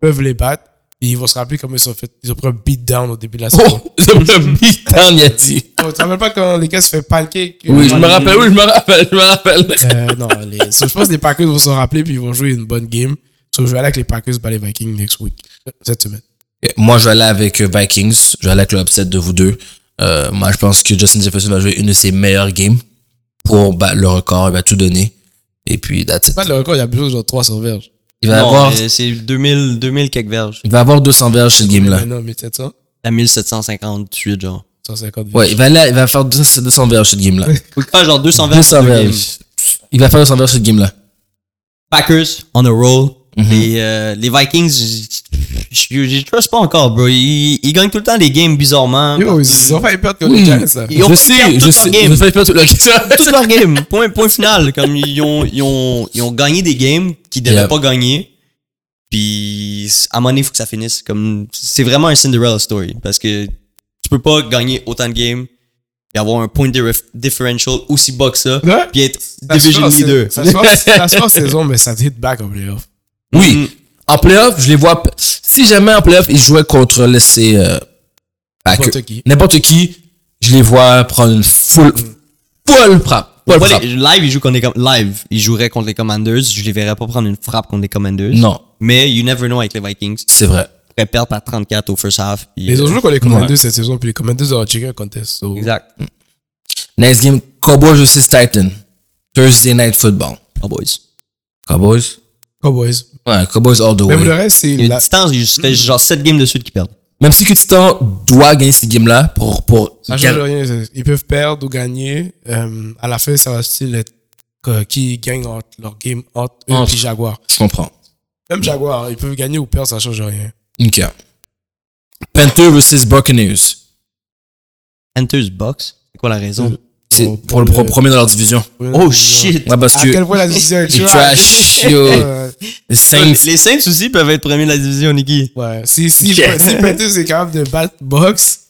peuvent les battre. Et ils vont se rappeler comment ils ont fait. Ils ont pris un beatdown au début de la saison. Oh, c'est un beatdown, il a dit. Oh, tu te rappelles pas quand les gars se fait pancake? Oui, je me rappelle, oui, je me rappelle, je me rappelle. Euh, non, les, so, je pense que les Packers vont se rappeler puis ils vont jouer une bonne game. So, je vais aller avec les Packers battre les Vikings next week. Cette semaine. Moi, je vais aller avec euh, Vikings. Je vais aller avec le upset de vous deux. Euh, moi, je pense que Justin Jefferson va jouer une de ses meilleures games pour battre le record. Il va tout donner. Et puis, that's it. Pas le record, il y a besoin de genre 300 verges. Il va Non, avoir, c'est 2000, 2000 quelques verges. il va avoir 200 verges cette game-là. Non, mais 700, À 1758, genre. 150 verges. Ouais, il va aller, il va faire 200 200 verges cette game-là. Faut qu'il fasse genre 200 verges 200 sur deux games. verges. Il va faire 200 verges cette game-là. Packers on a roll. Mhm. les, euh, les Vikings, je, je trust pas encore, bro. Ils, ils gagnent tout le temps des games bizarrement. Yo, ils ont failli perdre contre Oui. les Giants, ça. Ils ont je fait perdre sais, toute je leur sais. game. Ils ont fait perdre toute leur game. Point, point final. Comme ils ont, ils ont, ils ont gagné des games qu'ils devaient Yeah. pas gagner. Puis, à un moment donné, il faut que ça finisse. Comme, c'est vraiment un Cinderella story. Parce que tu peux pas gagner autant de games et avoir un point dif- differential aussi bas que ça. Puis être Ça division leader. Ça se fait en- ça se fait en saison, mais ça te hit back en playoff. Oui. Mm. En playoff, je les vois. Si jamais en playoff, ils jouaient contre laisser euh, N'importe qui. n'importe qui, je les vois prendre une full, full frappe. Full frappe. les- live, ils jouent contre les live, ils joueraient contre les Commanders. Je les verrais pas prendre une frappe contre les Commanders. Non, Mais you never know avec les Vikings. c'est vrai. Ils perdre par 34 au first half. puis, Ils ont joué contre les Commanders cette saison, puis les Commanders ont checké un contest. so- Exact. Next game, Cowboys vs Titan. Thursday Night Football. Cowboys. Cowboys? Cowboys. Ouais, Cowboys all the Mais pour le way. reste, c'est la- distance, ça fait genre 7 games de suite qu'ils perdent. Même si que Titan doit gagner ces games-là pour, pour, Ça change rien. Ils peuvent perdre ou gagner. Euh, à la fin, ça va être que- qui gagne entre leur game entre eux Entre. et Jaguar. je comprends. Même Jaguar, ils peuvent gagner ou perdre, ça change rien. Ok. Panthers vs Buccaneers. Panthers Box. C'est quoi la raison? C'est Pour- pour, le premier dans leur division. Oh shit! Ouais, parce À que quel point la est les trash. yo. Les Saints, Les Saints aussi peuvent être premiers de la division, Nicky. Ouais, si, si, si Panthers est capable de battre Box,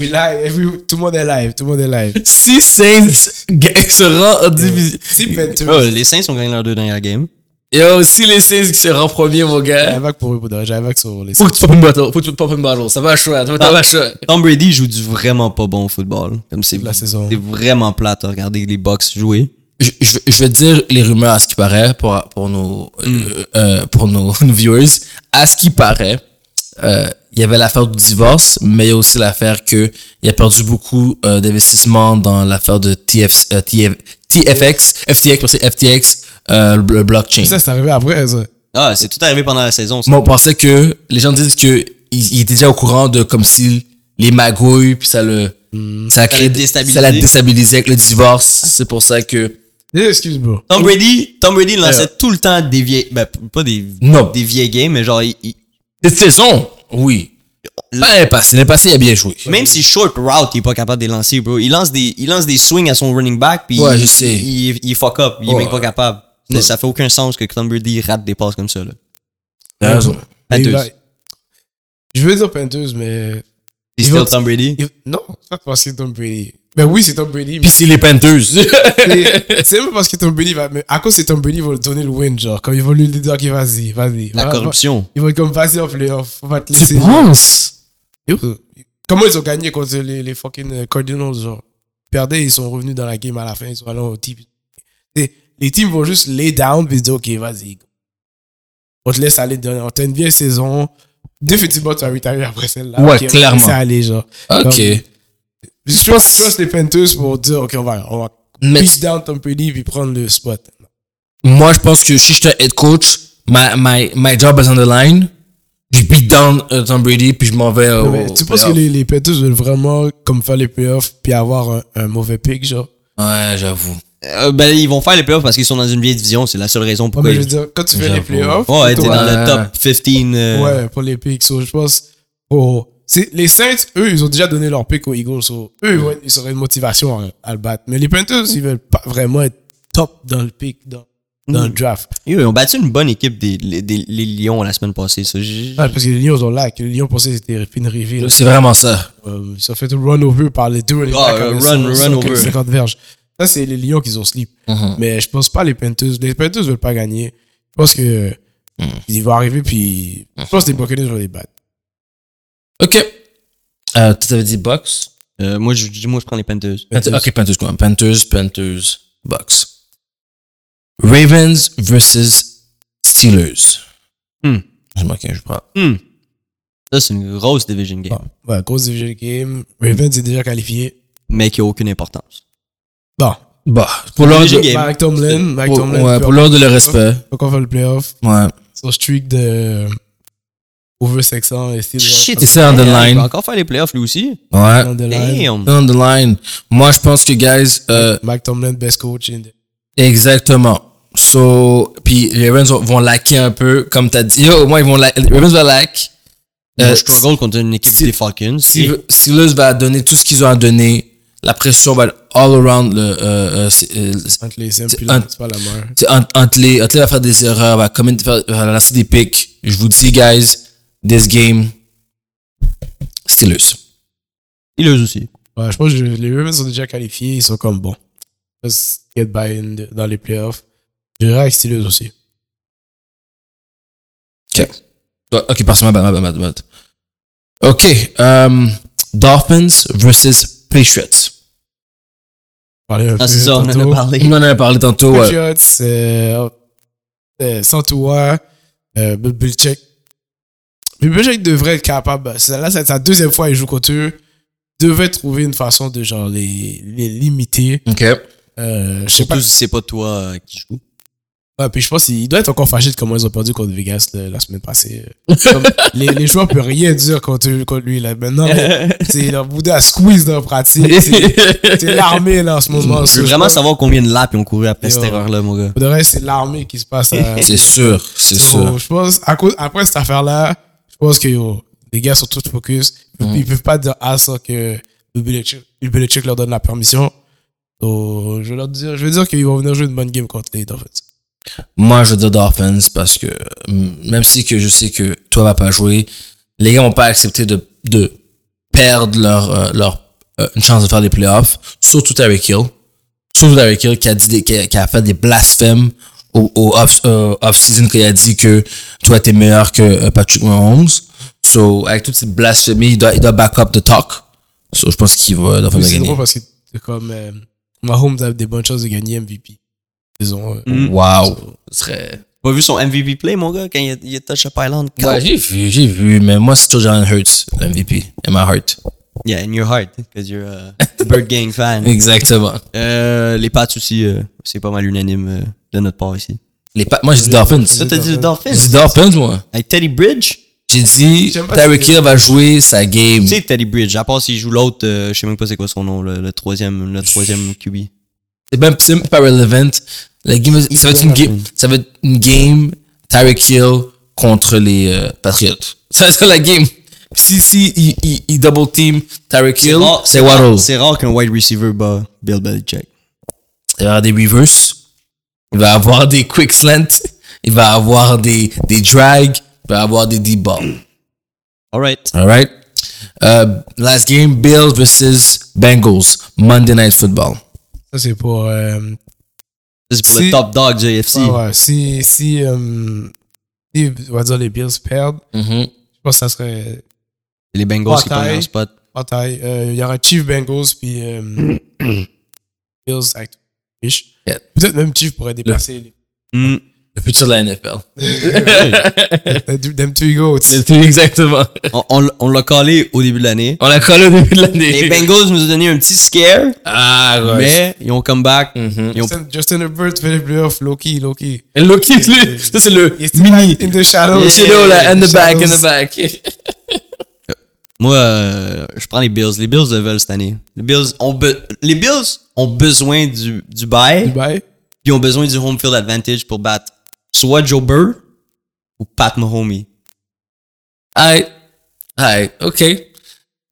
we live, every- tout le monde est live, tout le monde est live. si Saints se rend en division. Si Panthers, Oh, les Saints ont gagné leurs deux dernières games. Yo, si les Saints se rendent premier, mon gars. j'avais back pour eux, pour j'avais back sur les Faut que tu popes une bottle. Faut que tu popes une bottle. Ça va chaud. Ça va chaud. Tom Brady joue du vraiment pas bon football. Comme c'est la saison. c'est vraiment plate à regarder les Bucks jouer. Je, je, vais- je vais te dire les rumeurs à ce qui paraît pour, pour nos, euh, euh, pour nos, nos viewers. À ce qui paraît, euh, il y avait l'affaire du divorce, mais il y a aussi l'affaire que il a perdu beaucoup euh, d'investissement dans l'affaire de TF, euh, TF, TFX, FTX, parce que FTX, euh, le blockchain. Ça, c'est arrivé après, ça. Ah, c'est tout arrivé pendant la saison. ça. Moi, on pensait que les gens disent que il, il était déjà au courant de comme si les magouilles puis ça le ça a créé l'a déstabilisé. ça l'a déstabilisé avec le divorce. C'est pour ça que Eh, Excuse, bro. Tom Brady, Tom Brady lançait tout le temps des vieilles, ben, pas des, non des vieilles games, mais genre, il- il- cette saison, oui. L'année passée, l'année passée, il a bien joué. même si short route, il est pas capable de les lancer, bro. Il lance des, il lance des swings à son running back, puis Ouais, il, je sais. Il, il, il fuck up, il est Ouais. même pas capable. Ouais. Ça fait aucun sens que Tom Brady rate des passes comme ça, là. T'as raison. Il Panthers. Je veux dire Panthers, mais. C'est still Tom Brady? il- Non, c'est pas parce que c'est Tom Brady. Ben oui, c'est Tom Brady. Puis c'est les Panthers. c'est même parce que Tom Brady va. Mais à cause c'est Tom Brady, ils vont lui donner le win, genre. Comme ils vont lui dire, ok, vas-y, vas-y. La Va- corruption. Ils vont être comme, vas-y, en playoff. On va te tu laisser. penses? Yo, Comment ils ont gagné contre les, les fucking euh, Cardinals, genre? Ils perdaient, ils sont revenus dans la game à la fin, ils sont allés au type. Les teams vont juste lay down puis se dire, ok, vas-y. On te laisse aller, on t'a une vieille saison. Définitivement, tu vas retirer après celle-là. Ouais, Ok, on va clairement. laisser aller, genre. Ok. Je pense- les Panthers pour dire, ok, on va, on va Mais beat down Tom Brady puis prendre le spot. moi, je pense que si j'étais head coach, my, my, my job is on the line. Je beat down euh, Tom Brady puis je m'en vais au. Mais tu penses que les, les Panthers veulent vraiment comme faire les playoffs puis avoir un, un mauvais pick, genre? Ouais, j'avoue. Euh, ben, ils vont faire les playoffs parce qu'ils sont dans une vieille division, c'est la seule raison Ouais, pourquoi. mais je ils- veux dire, quand tu fais les playoffs, Ouais, t'es dois- dans le Ouais. top 15. euh, Ouais, pour les picks. So, je pense. Oh, c'est, les Saints, eux, ils ont déjà donné leur pick aux Eagles. So, eux, ils, ils auraient une motivation à, à le battre. Mais les Panthers, ils veulent pas vraiment être top dans le pick, dans, dans le draft. Yo, Ils ont battu une bonne équipe des, des, des- les Lions la semaine passée. Ah, parce que les Lions là. Que les Lions pensaient que c'était une rivée. C'est vraiment ça. Euh, ça fait tout run over par les deux avec run- 100, run over. 50 verges. Ça, c'est les Lions qui ont sleep. Mhm. Mais je pense pas les Panthers. Les Panthers veulent pas gagner. Je pense que Hmm. ils vont arriver puis je pense que les Buccaneers vont les battre. Ok. Euh, tu t'avais dit Bucks? Euh, moi, je, moi, je prends les Panthers. Panthers. Ok, Panthers quoi. Panthers, Panthers, Bucks. Ravens versus Steelers. Hmm. Je marque je prends. Hmm. Ça, c'est une grosse division game, ouais, grosse division game. Ravens est déjà qualifié. mais qui a aucune importance. Bon. Bah, pour l'heure Division de. Mike Tomlin, Mike pour, Tomlin. ouais, pour l'heure de le respect. Faut qu'on fasse le playoff. Ouais. Son streak de over 600 et still Shit, C'est on the Il line. va encore faire les playoffs, lui aussi. Ouais. on the line. Damn. On the line. Moi, je pense que, guys, euh, Mike Tomlin, best coach in the... exactement. So, puis les Ravens vont- laquer un peu, comme t'as dit. Yo, moi, ils vont la- les Ravens vont lack. Ils Euh, struggle contre une équipe si- des Falcons. Steelers va donner tout ce qu'ils ont à donner. La pression va être all around le, euh, euh, c'est- euh, Entre les Sims C'est puis un- c'est pas la meilleure. c'est entre, entre les, entre les va faire des erreurs, va, commettre, va lancer des picks. Je vous dis, guys, this game, Steelers. Eux aussi. Ouais, je pense que les Ravens sont déjà qualifiés, ils sont comme bon. Get by in- dans les playoffs. Je dirais avec Steelers aussi. Ok. Ouais, Ok, passe-moi, ma bad, ma bad, ma bad. Ok, um, Dolphins versus Patriots. Parler un Ah, peu c'est ça, on en a parlé. On en a parlé tantôt. ouais. Patriots, euh, euh, Santua, euh, Bill Belichick. Bill Belichick devrait être capable. c'est- Là, c'est sa deuxième fois qu'il joue contre eux. Devrait trouver une façon de genre les, les limiter. Ok. Euh, je sais pas. Si c'est pas toi euh, qui joue. Ouais, puis je pense qu'il doit être encore fâché de comment ils ont perdu contre Vegas là, la semaine passée. Comme, les, les joueurs peuvent rien dire contre, contre lui. Là. Maintenant, c'est leur Bouddha squeeze dans la pratique. C'est l'armée là en ce moment. Je veux vraiment savoir combien de laps ils ont couru après cette erreur-là, mon gars. De vrai, c'est l'armée qui se passe à. C'est sûr, c'est So, sûr. Je pense, à cause, après cette affaire-là, je pense que yo, les gars sont tous focus. Ils, Mm. ils peuvent pas dire ah ça que Bill Belichick, leur donne la permission. So, je vais leur dire, je vais dire qu'ils vont venir jouer une bonne game contre les Dolphins. Moi, je dire Dolphins parce que mm, même si que je sais que toi vas pas jouer, les gars vont pas accepter de, de perdre leur, euh, leur euh, une chance de faire des playoffs. Surtout Tyreek Hill. Surtout Tyreek Hill qui a, dit des- qui a, qui a fait des blasphèmes au, au off, euh, off-season quand il a dit que toi t'es meilleur que euh, Patrick Mahomes. So, avec toutes ces blasphémies, il doit, il doit back up the talk. So, je pense qu'il va, va C'est gagner. drôle parce que c'est comme euh, Mahomes a des bonnes chances de gagner MVP. Ils ont. euh, Mm. Wow. Ce serait, Pas vu son MVP play, mon gars, quand il il a touch up Island? Ouais, j'ai vu, j'ai vu, mais moi, c'est toujours Jalen Hurts, le MVP, in my heart. Yeah, in your heart, because you're a Bird Gang fan. Exactement. Euh, les Pats aussi, euh, c'est pas mal unanime euh, de notre part ici. Les pa- moi, j'ai dit Dolphins. Toi, t'as dit les J'ai Dolphins? dit Dolphins, moi. Avec Teddy Bridge? J'ai dit, Tyreek Hill va jouer sa game. Tu sais Teddy Bridge, à part s'il joue l'autre, euh, je sais même pas c'est quoi son nom, le, le troisième, le troisième QB. C'est même, pas relevant. La game, ça va être une game, ça va être une game Tyreek Hill contre les euh, Patriots. Ça va être la game? Si, si, il, il, il double team Tyreek Hill, c'est Waddle. C'est rare qu'un wide receiver bat Bill Belichick. Il va avoir des reverse. Il va avoir des quick slants. Il va avoir des, des drags. Il va avoir des deep balls. Alright. All right. Uh, last game, Bills versus Bengals, Monday Night Football. Ça, c'est pour. euh, C'est pour Si- le top dog AFC. ouais, ouais, si. Si, euh, si, on va dire, les Bills perdent, Mm-hmm. je pense que ça serait. Les Bengals qui prennent un spot. bataille. Euh, Il y aura Chief Bengals, puis. euh, Bills avec Fish. Yeah. Peut-être même Chief pourrait déplacer les. Hmm. Le futur de la NFL. Them two goats. Exactement. On, on, on l'a collé au début de l'année. On l'a collé au début de l'année. Les Bengals nous ont donné un petit scare, Ah, ouais. mais ils ont come back. Mhm. Ils ont Justin, Herbert fait les playoffs, Loki, Loki. Et Loki, lui, ça c'est le mini. in the shadows. Yeah. C'est là, là, in the back, in the back. Moi, euh, je prends les Bills. Les Bills le veulent cette année. Les Bills ont, be- les Bills ont besoin du, du bye, Bye. puis ils ont besoin du home field advantage pour battre soit Joe Burr ou Pat Mahomes. Alright. Alright, ok.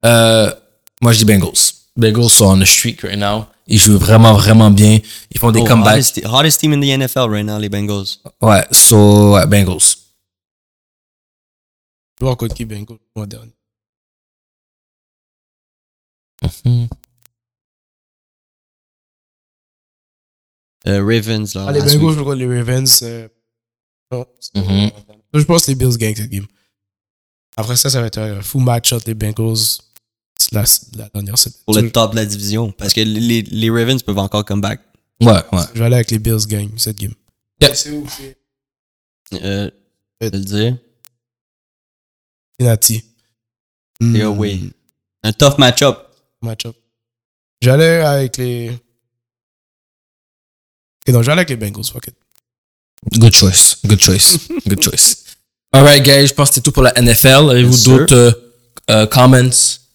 Euh, moi, je dis Bengals. Bengals sont on a streak right now. Ils jouent vraiment, vraiment bien. Ils font des Oh, comebacks. hottest, hottest team in the NFL right now, les Bengals. Ouais, so, ouais, Bengals. Je vois contre qui Bengals, mois dernier. Hmm. Euh, Ravens, là. Ah, les Bengals contre les Ravens. euh, c'est- Mhm. Je pense que les Bills gagnent cette game. Après ça, ça va être un full match entre les Bengals. La, la dernière semaine. Pour le top de la division. Parce que les, les Ravens peuvent encore come back. Ouais, ouais. Je vais aller avec les Bills gagnent cette game. Yeah. C'est où c'est Euh, je vais le dire. Cincinnati. C'est Hmm, away. Un tough match-up. Match-up. J'allais avec les. Ok, non, j'allais avec les Bengals. Fuck it. Good choice. Good choice. Good choice. Alright, guys, je pense que c'était tout pour la NFL. Avez-vous Yes, d'autres euh, euh, comments,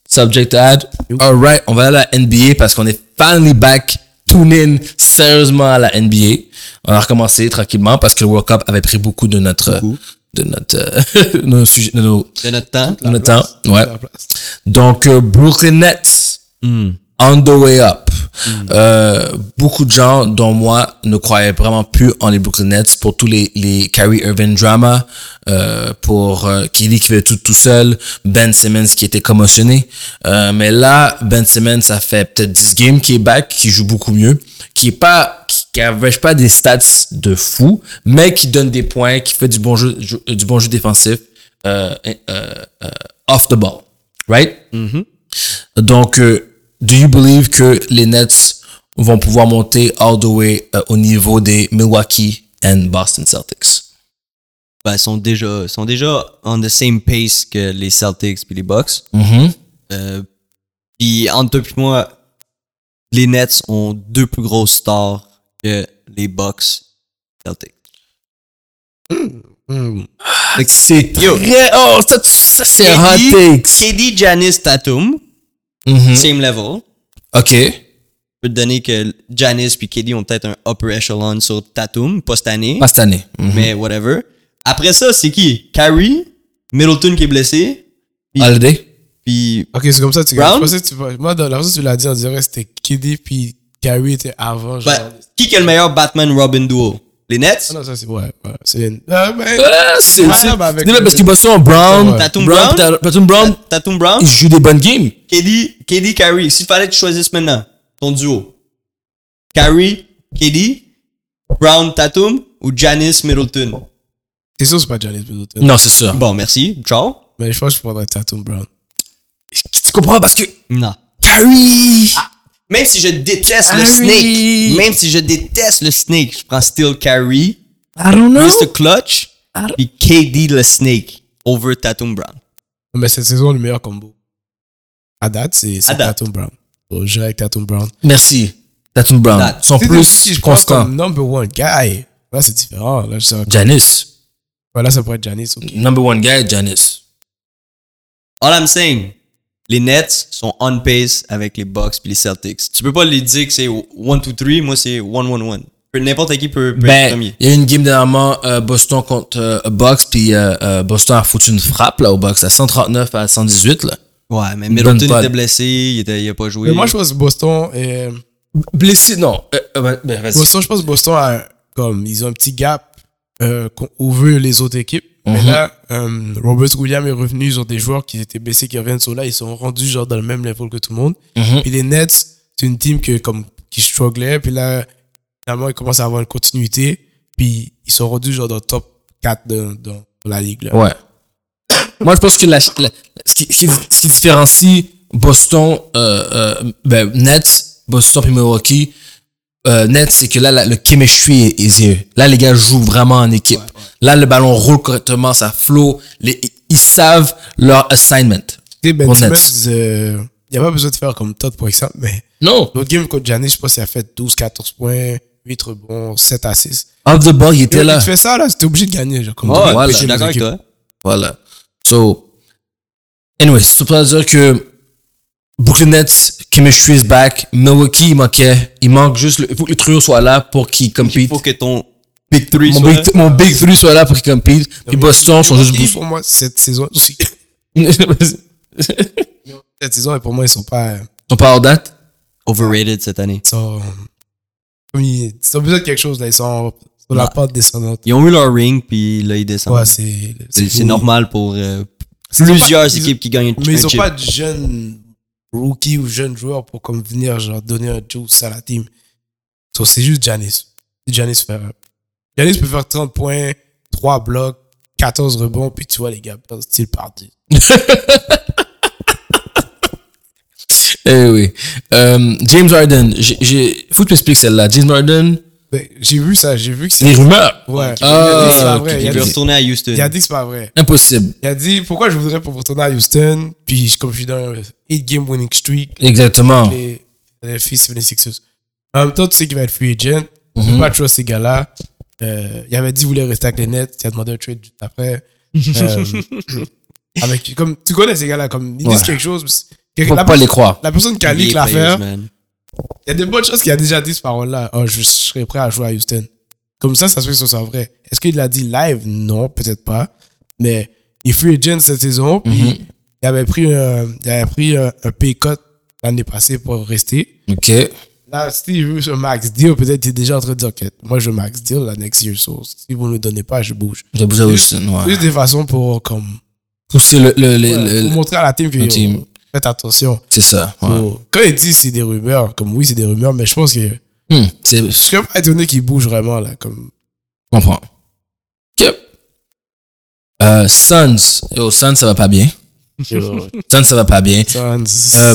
subject to add? Alright, on va aller à la NBA parce qu'on est finally back, tune in sérieusement à la NBA. On a recommencé tranquillement parce que le World Cup avait pris beaucoup de notre, Beaucoup. de notre, euh, de nos sujets, de nos, De notre temps. de notre temps. Ouais. Donc, euh, Brooklyn Nets, Hmm. on the way up. Euh, beaucoup de gens, dont moi, ne croyaient vraiment plus en les Brooklyn Nets pour tous les, les Kyrie Irving drama, euh, pour euh, Kelly qui fait tout tout seul, Ben Simmons qui était commotionné. Euh, mais là, Ben Simmons, ça fait peut-être 10 games qui est back, qui joue beaucoup mieux, qui est pas, qui, pas des stats de fou, mais qui donne des points, qui fait du bon jeu, du bon jeu défensif, euh, euh, euh, off the ball. Right? Donc, euh, do you believe que les Nets vont pouvoir monter all the way euh, au niveau des Milwaukee and Boston Celtics? Ben, ils sont déjà, sont déjà on the same pace que les Celtics puis les Bucks. Mhm. Euh, puis entre toi et moi, les Nets ont deux plus grosses stars que les Bucks Celtics. Hmm. C'est Yo. très... Oh, ça, ça c'est un hot takes. KD, Janice, Tatum, Mhm. same level. OK. Je peux te donner que Janice puis KD ont peut-être un upper echelon sur Tatum, pas cette année, Pas cette année. Mhm. mais whatever. Après ça, c'est qui? Kyrie, Middleton qui est blessé, puis, Holiday? puis Ok, c'est comme ça. Tu, Brown? je pensais que tu, moi, dans la façon que tu l'as dit, on dirait que c'était KD puis Kyrie était avant. Genre. ben, qui est le meilleur Batman-Robin duo? Les Nets? Ah non, ça c'est ouais, ouais. C'est. Ah, ben, Ah, c'est Ouais, c'est- mais avec c'est parce que Boston, Brown, Ouais. Tatum Brown, Brown? Ta- Tatum Brown, Tatum Brown? il joue des bonnes games. KD, KD, Kyrie. S'il fallait que tu choisisses maintenant ton duo, Kyrie, KD, Brown, Tatum ou Janice, Middleton? c'est sûr, c'est pas Giannis Middleton. Non, c'est sûr. Bon, merci. Ciao. Mais je pense que je prendrais Tatum Brown. Tu comprends? Parce que Non. Kyrie... Même si je déteste le Kyrie. snake, même si je déteste le snake, je prends still Kyrie, I don't know. Mr. Clutch, puis KD le snake over Tatum Brown. Mais cette saison, le meilleur combo. À date, c'est. Tatum Brown. Donc, je avec Tatum Brown. Merci. Tatum Brown. Tu sais, plus si je prends constants. comme number one guy, là, c'est différent. Là, je Janice. ouais, là, ça pourrait être Giannis. ok. Number one guy, Janice. All I'm saying, les Nets sont on pace avec les Bucks puis les Celtics. Tu peux pas les dire que c'est 1-2-3, moi c'est 1-1-1. N'importe qui peut, peut être Ben, premier. il y a eu une game dernièrement, euh, Boston contre euh, Bucks, puis euh, euh, Boston a foutu une frappe là, au Bucks, à 139 à 118. Là. Ouais, mais Middleton était blessé, il, était, il a pas joué. Mais moi, je pense que Boston est. Blessé, non. Ben, ben. Boston, je pense que Boston a comme ils ont un petit gap euh, qu'on- où veut les autres équipes. Mais Mhm. là, euh, Robert Williams est revenu, ils ont des joueurs qui étaient blessés qui reviennent sur là, ils sont rendus genre dans le même level que tout le monde. Mhm. Puis les Nets, c'est une team que comme qui strugglait, puis là finalement ils commencent à avoir une continuité, puis ils sont rendus genre dans le top 4 de, dans la ligue là. Ouais. Moi, je pense que la, la- ce, qui, ce, qui, ce qui différencie Boston, euh, euh, ben, Nets, Boston puis Milwaukee, euh, Nets, c'est que là, la- le chemistry est, est here. Là, les gars jouent vraiment en équipe. Là, le ballon roule correctement, ça flow. Les, ils savent leur assignment. Sais, Ben Nets. euh, il n'y a pas besoin de faire comme Todd pour exemple, mais Non. l'autre game contre Giannis, je pense qu'il a fait 12, 14 points, 8 rebonds, 7 assists. Off the ball, il était là. Tu fais ça, là, c'était obligé de gagner. Genre, comme Ouais, de voilà, je suis d'accord avec toi. Voilà. So, anyway, c'est pour dire que Brooklyn Nets, chemistry is back? Milwaukee, il manquait. Il manque juste, le, il faut que le trio soit là pour qu'il Il compete. faut que ton Big 3 Mon soit big, mon big three soit là pour qu'il compete. Puis Boston sont juste boostés. pour moi, cette saison, cette saison, et pour moi, ils sont pas, ils Ils sont pas hors date? overrated cette année. sont, comme ils, ils ont besoin de quelque chose, là. Ils sont sur la pente descendante. Ils ont eu leur ring, puis là, ils descendent. Ouais, c'est, c'est normal pour euh, Ils plusieurs pas- ils- équipes qui gagnent Mais ils ont chip. pas de jeunes rookies ou jeunes joueurs pour comme venir genre donner un juice à la team. So, c'est juste Giannis. Giannis fait. Giannis peut faire 30 points, 3 blocs, 14 rebonds, puis tu vois les gars, c'est parti. Eh oui. Euh, James Harden. Faut que tu m'expliques celle-là. James Harden. Ben, J'ai vu ça, j'ai vu que C'est des rumeurs? Ouais. Ah, il a dit que c'est pas ok, vrai. Il veut retourner à Houston. il a dit que c'est pas vrai. Impossible. Il a dit pourquoi je voudrais pour retourner à Houston, puis comme je suis dans un 8 game winning streak, Exactement. les, les Fils 76ers. En même temps, tu sais qu'il va être free agent. Tu Mhm. peux pas trust ces gars-là. Euh, il avait dit qu'il voulait rester avec les Nets. Il a demandé un trade juste après. Euh, avec, comme, tu connais ces gars-là, comme, ils Ouais. disent quelque chose. Faut la, pas les croire. la personne qui a leak l'affaire. Il y a des bonnes choses qu'il a déjà dit ce parole-là. Oh, je, je serais prêt à jouer à Houston. Comme ça, ça se fait que ce soit vrai. Est-ce qu'il l'a dit live? Non, peut-être pas. Mais il fut agent cette saison, puis Mhm. il avait pris, un, il avait pris un, un pay cut l'année passée pour rester. Ok. Là, si je veux ce max deal, peut-être tu es déjà en train de dire, OK, moi je veux max deal la next year. So, si vous ne le donnez pas, je bouge. J'ai bougé à Houston, ouais. Juste des façons pour, comme, Pousser le, le, le- ouais, le- pour montrer à la team que. Faites attention. c'est ça. Ouais. Quand il dit c'est des rumeurs, comme oui, c'est des rumeurs, mais je pense que Hmm, c'est, je je suis pas étonné qu'il bouge vraiment là. Comme, comprends. Ok. Euh, Suns. Yo, Suns, ça va pas bien. Suns, ça va pas bien. Suns, Euh,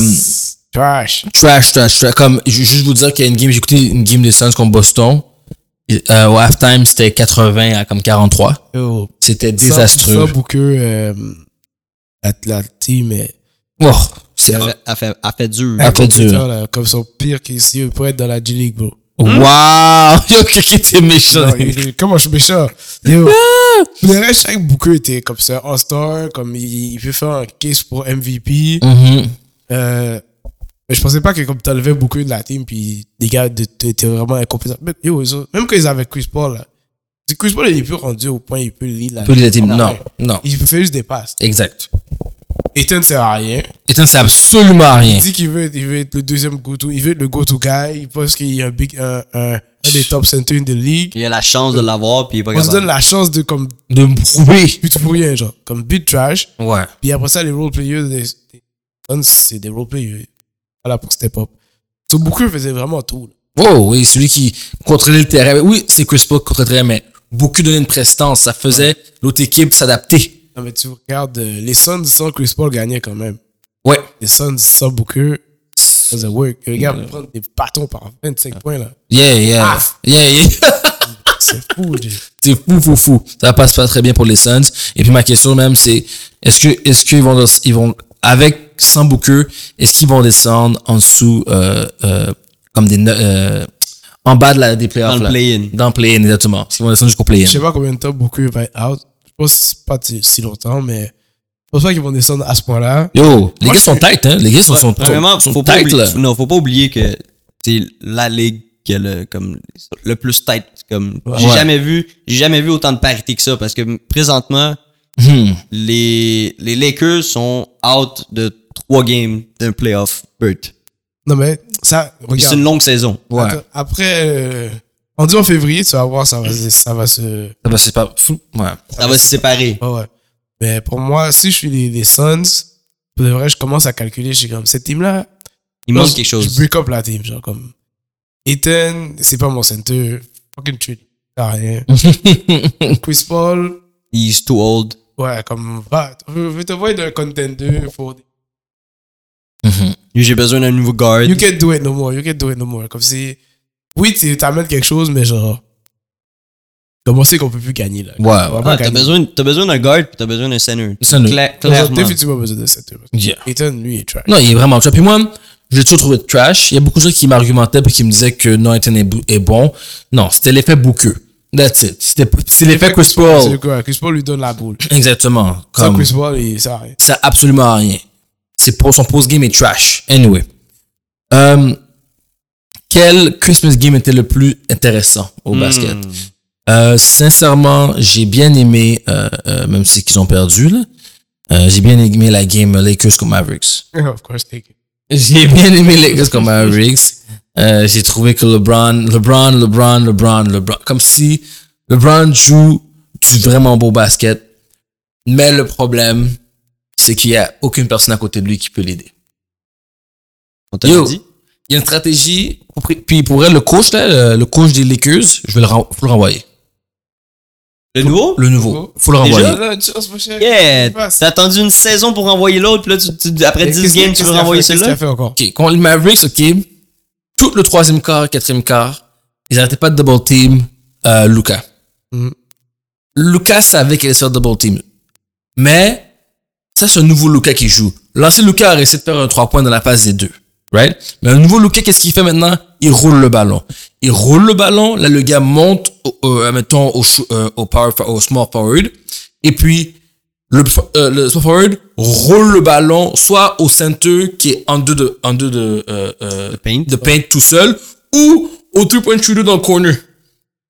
trash. Trash, trash, trash. Comme, je veux juste vous dire qu'il y a une game, j'ai écouté une game des Suns contre Boston. Euh, au halftime, c'était 80 à comme 43. Yo, C'était ça, désastreux. ça Booker, euh, la, la team est Oh, c'est, Elle fait, elle fait, elle fait dur. Ah, fait dur. là, comme son pire qu'ici, il pourrait être dans la G-League, bro. wow! Yo, qui était méchant. Non, il- il- comment je suis méchant? Yo, pour le reste, chaque Booker était comme ça, All-Star, comme il, il peut faire un case pour MVP. Mhm. Euh, mais je pensais pas que comme t'enlevais beaucoup de la team, puis les gars étaient vraiment incompétents. Mais, yo, ils ont- même quand ils avaient Chris Paul, là, Chris Paul il est plus rendu au point, il peut lead la la team. Non, non. Il peut faire juste des passes. Exact. Ethan sert à rien. Ethan, c'est absolument rien. Il dit qu'il veut, il veut être le deuxième go-to, il veut être le go-to guy. Il pense qu'il est un big, un, un, un des top centers in the league. Il a la chance de l'avoir, puis il est pas On se donne la chance de comme De me prouver. but pour rien, genre, comme beat trash. Ouais. Puis après ça, les role players c'est des role players. Voilà pour step up. So, Booker faisait vraiment tout. là. Oh, oui, celui qui contrôlait le terrain. Oui, c'est Chris Paul qui contrôlait le terrain, mais beaucoup donnaient une prestance. Ça faisait l'autre équipe s'adapter. Non, mais tu regardes, euh, les Suns sans Chris Paul gagnaient quand même. Ouais. Les Suns sans Booker, ça faisait work. Gars peut prendre des bâtons par 25 points, là. Yeah, yeah. Ah. Yeah, yeah. C'est fou, c'est fou, fou, fou. Ça va pas très bien pour les Suns. Et puis ma question même, c'est, est-ce que, est-ce qu'ils vont, ils vont, avec, sans Booker, est-ce qu'ils vont descendre en dessous, euh, euh, comme des, euh, en bas de la, des playoffs, Dans le play-in. Dans le play-in, exactement. Est-ce qu'ils vont descendre jusqu'au play-in? Je sais pas combien de temps Booker va être out. Je pense pas si- longtemps, mais je pense pas qu'ils vont descendre à ce point-là. Yo, les Moi, gars sont tight, hein. Les gars sont, sont, Premièrement, sont faut pas, tight, oublier, là. non, faut pas oublier que c'est la ligue qui a le, comme, le plus tight. Comme, j'ai jamais vu, j'ai jamais vu autant de parité que ça parce que présentement, Hmm. les, les Lakers sont out de trois games d'un playoff berth. Non, mais ça, regarde. C'est une longue saison. Ouais. Attends, Après, euh, on dit en février, tu vas voir, ça va, ça va se. Fou. Ouais. Ça va se séparer. Ouais, ouais. Mais pour moi, si je suis les, les Suns, pour de vrai, je commence à calculer. Je suis comme, cette team-là. Il manque je- quelque Je chose. break up la team, genre, comme. Ethan, c'est pas mon center. Fucking treat. T'as rien. Chris Paul, He's too old. ouais, comme, va, je veux te voir d'un contender. For... Mhm. J'ai besoin d'un nouveau guard. You can't do it no more. You can't do it no more. Comme si, oui, tu t'amènes quelque chose, mais genre, comment c'est qu'on peut plus gagner, là? Ouais, On ouais. Ah, t'as besoin, t'as besoin d'un guard puis t'as besoin d'un center. Center. Cla- On clairement. définitivement besoin de center. Yeah. Ethan, lui, est trash. Non, il est vraiment trash. Puis moi, je l'ai toujours trouvé trash. Il y a beaucoup de gens qui m'argumentaient puis qui me disaient que est, bou- est bon. Non, c'était l'effet Booker. That's it. C'était, c'est l'effet Chris C'est Paul. quoi? Chris Paul lui donne la boule. Exactement. Sans Comme, Chris Paul, il sert à rien. ça absolument rien. C'est pour son post-game est trash. Anyway. Euh, quel Christmas game était le plus intéressant au basket? Euh, sincèrement, j'ai bien aimé, euh, euh, même si qu'ils ont perdu, là, euh, j'ai bien aimé la game Lakers contre Mavericks. of course, take it. J'ai bien aimé Lakers comme Mavericks. Euh, j'ai trouvé que LeBron, LeBron, LeBron, LeBron, LeBron, comme si LeBron joue du vraiment beau basket. Mais le problème, c'est qu'il y a aucune personne à côté de lui qui peut l'aider. On Yo, dit? Il y a une stratégie. Puis pour elle, le coach, là, le, le coach des Lakers, je vais le, ren- faut le renvoyer. Le nouveau? Le nouveau. Faut le Déjà? renvoyer. Là, une chance, mon cher. Yeah! T'as attendu une saison pour renvoyer l'autre, puis là, tu, tu- après Mais 10 qu'est-ce games, tu veux renvoyer celui-là? a fait encore? OK, contre les Mavericks, OK, tout le troisième quart, quatrième quart, ils arrêtaient pas de double team euh, Luca. Mhm. Luca savait qu'il allait se faire double team. Mais, ça, c'est un nouveau Luca qui joue. L'ancien Luca a réussi de faire un 3 points dans la phase des deux. Right? Mais un nouveau Luca, qu'est-ce qu'il fait maintenant? Il roule le ballon. Il roule le ballon. Là, le gars monte, euh, mettons, au, euh, au, power, au small forward. Et puis, le, euh, le small forward roule le ballon soit au center qui est en deux de, en deux de, euh, euh, De paint. de paint tout seul ou au three point shooter dans le corner.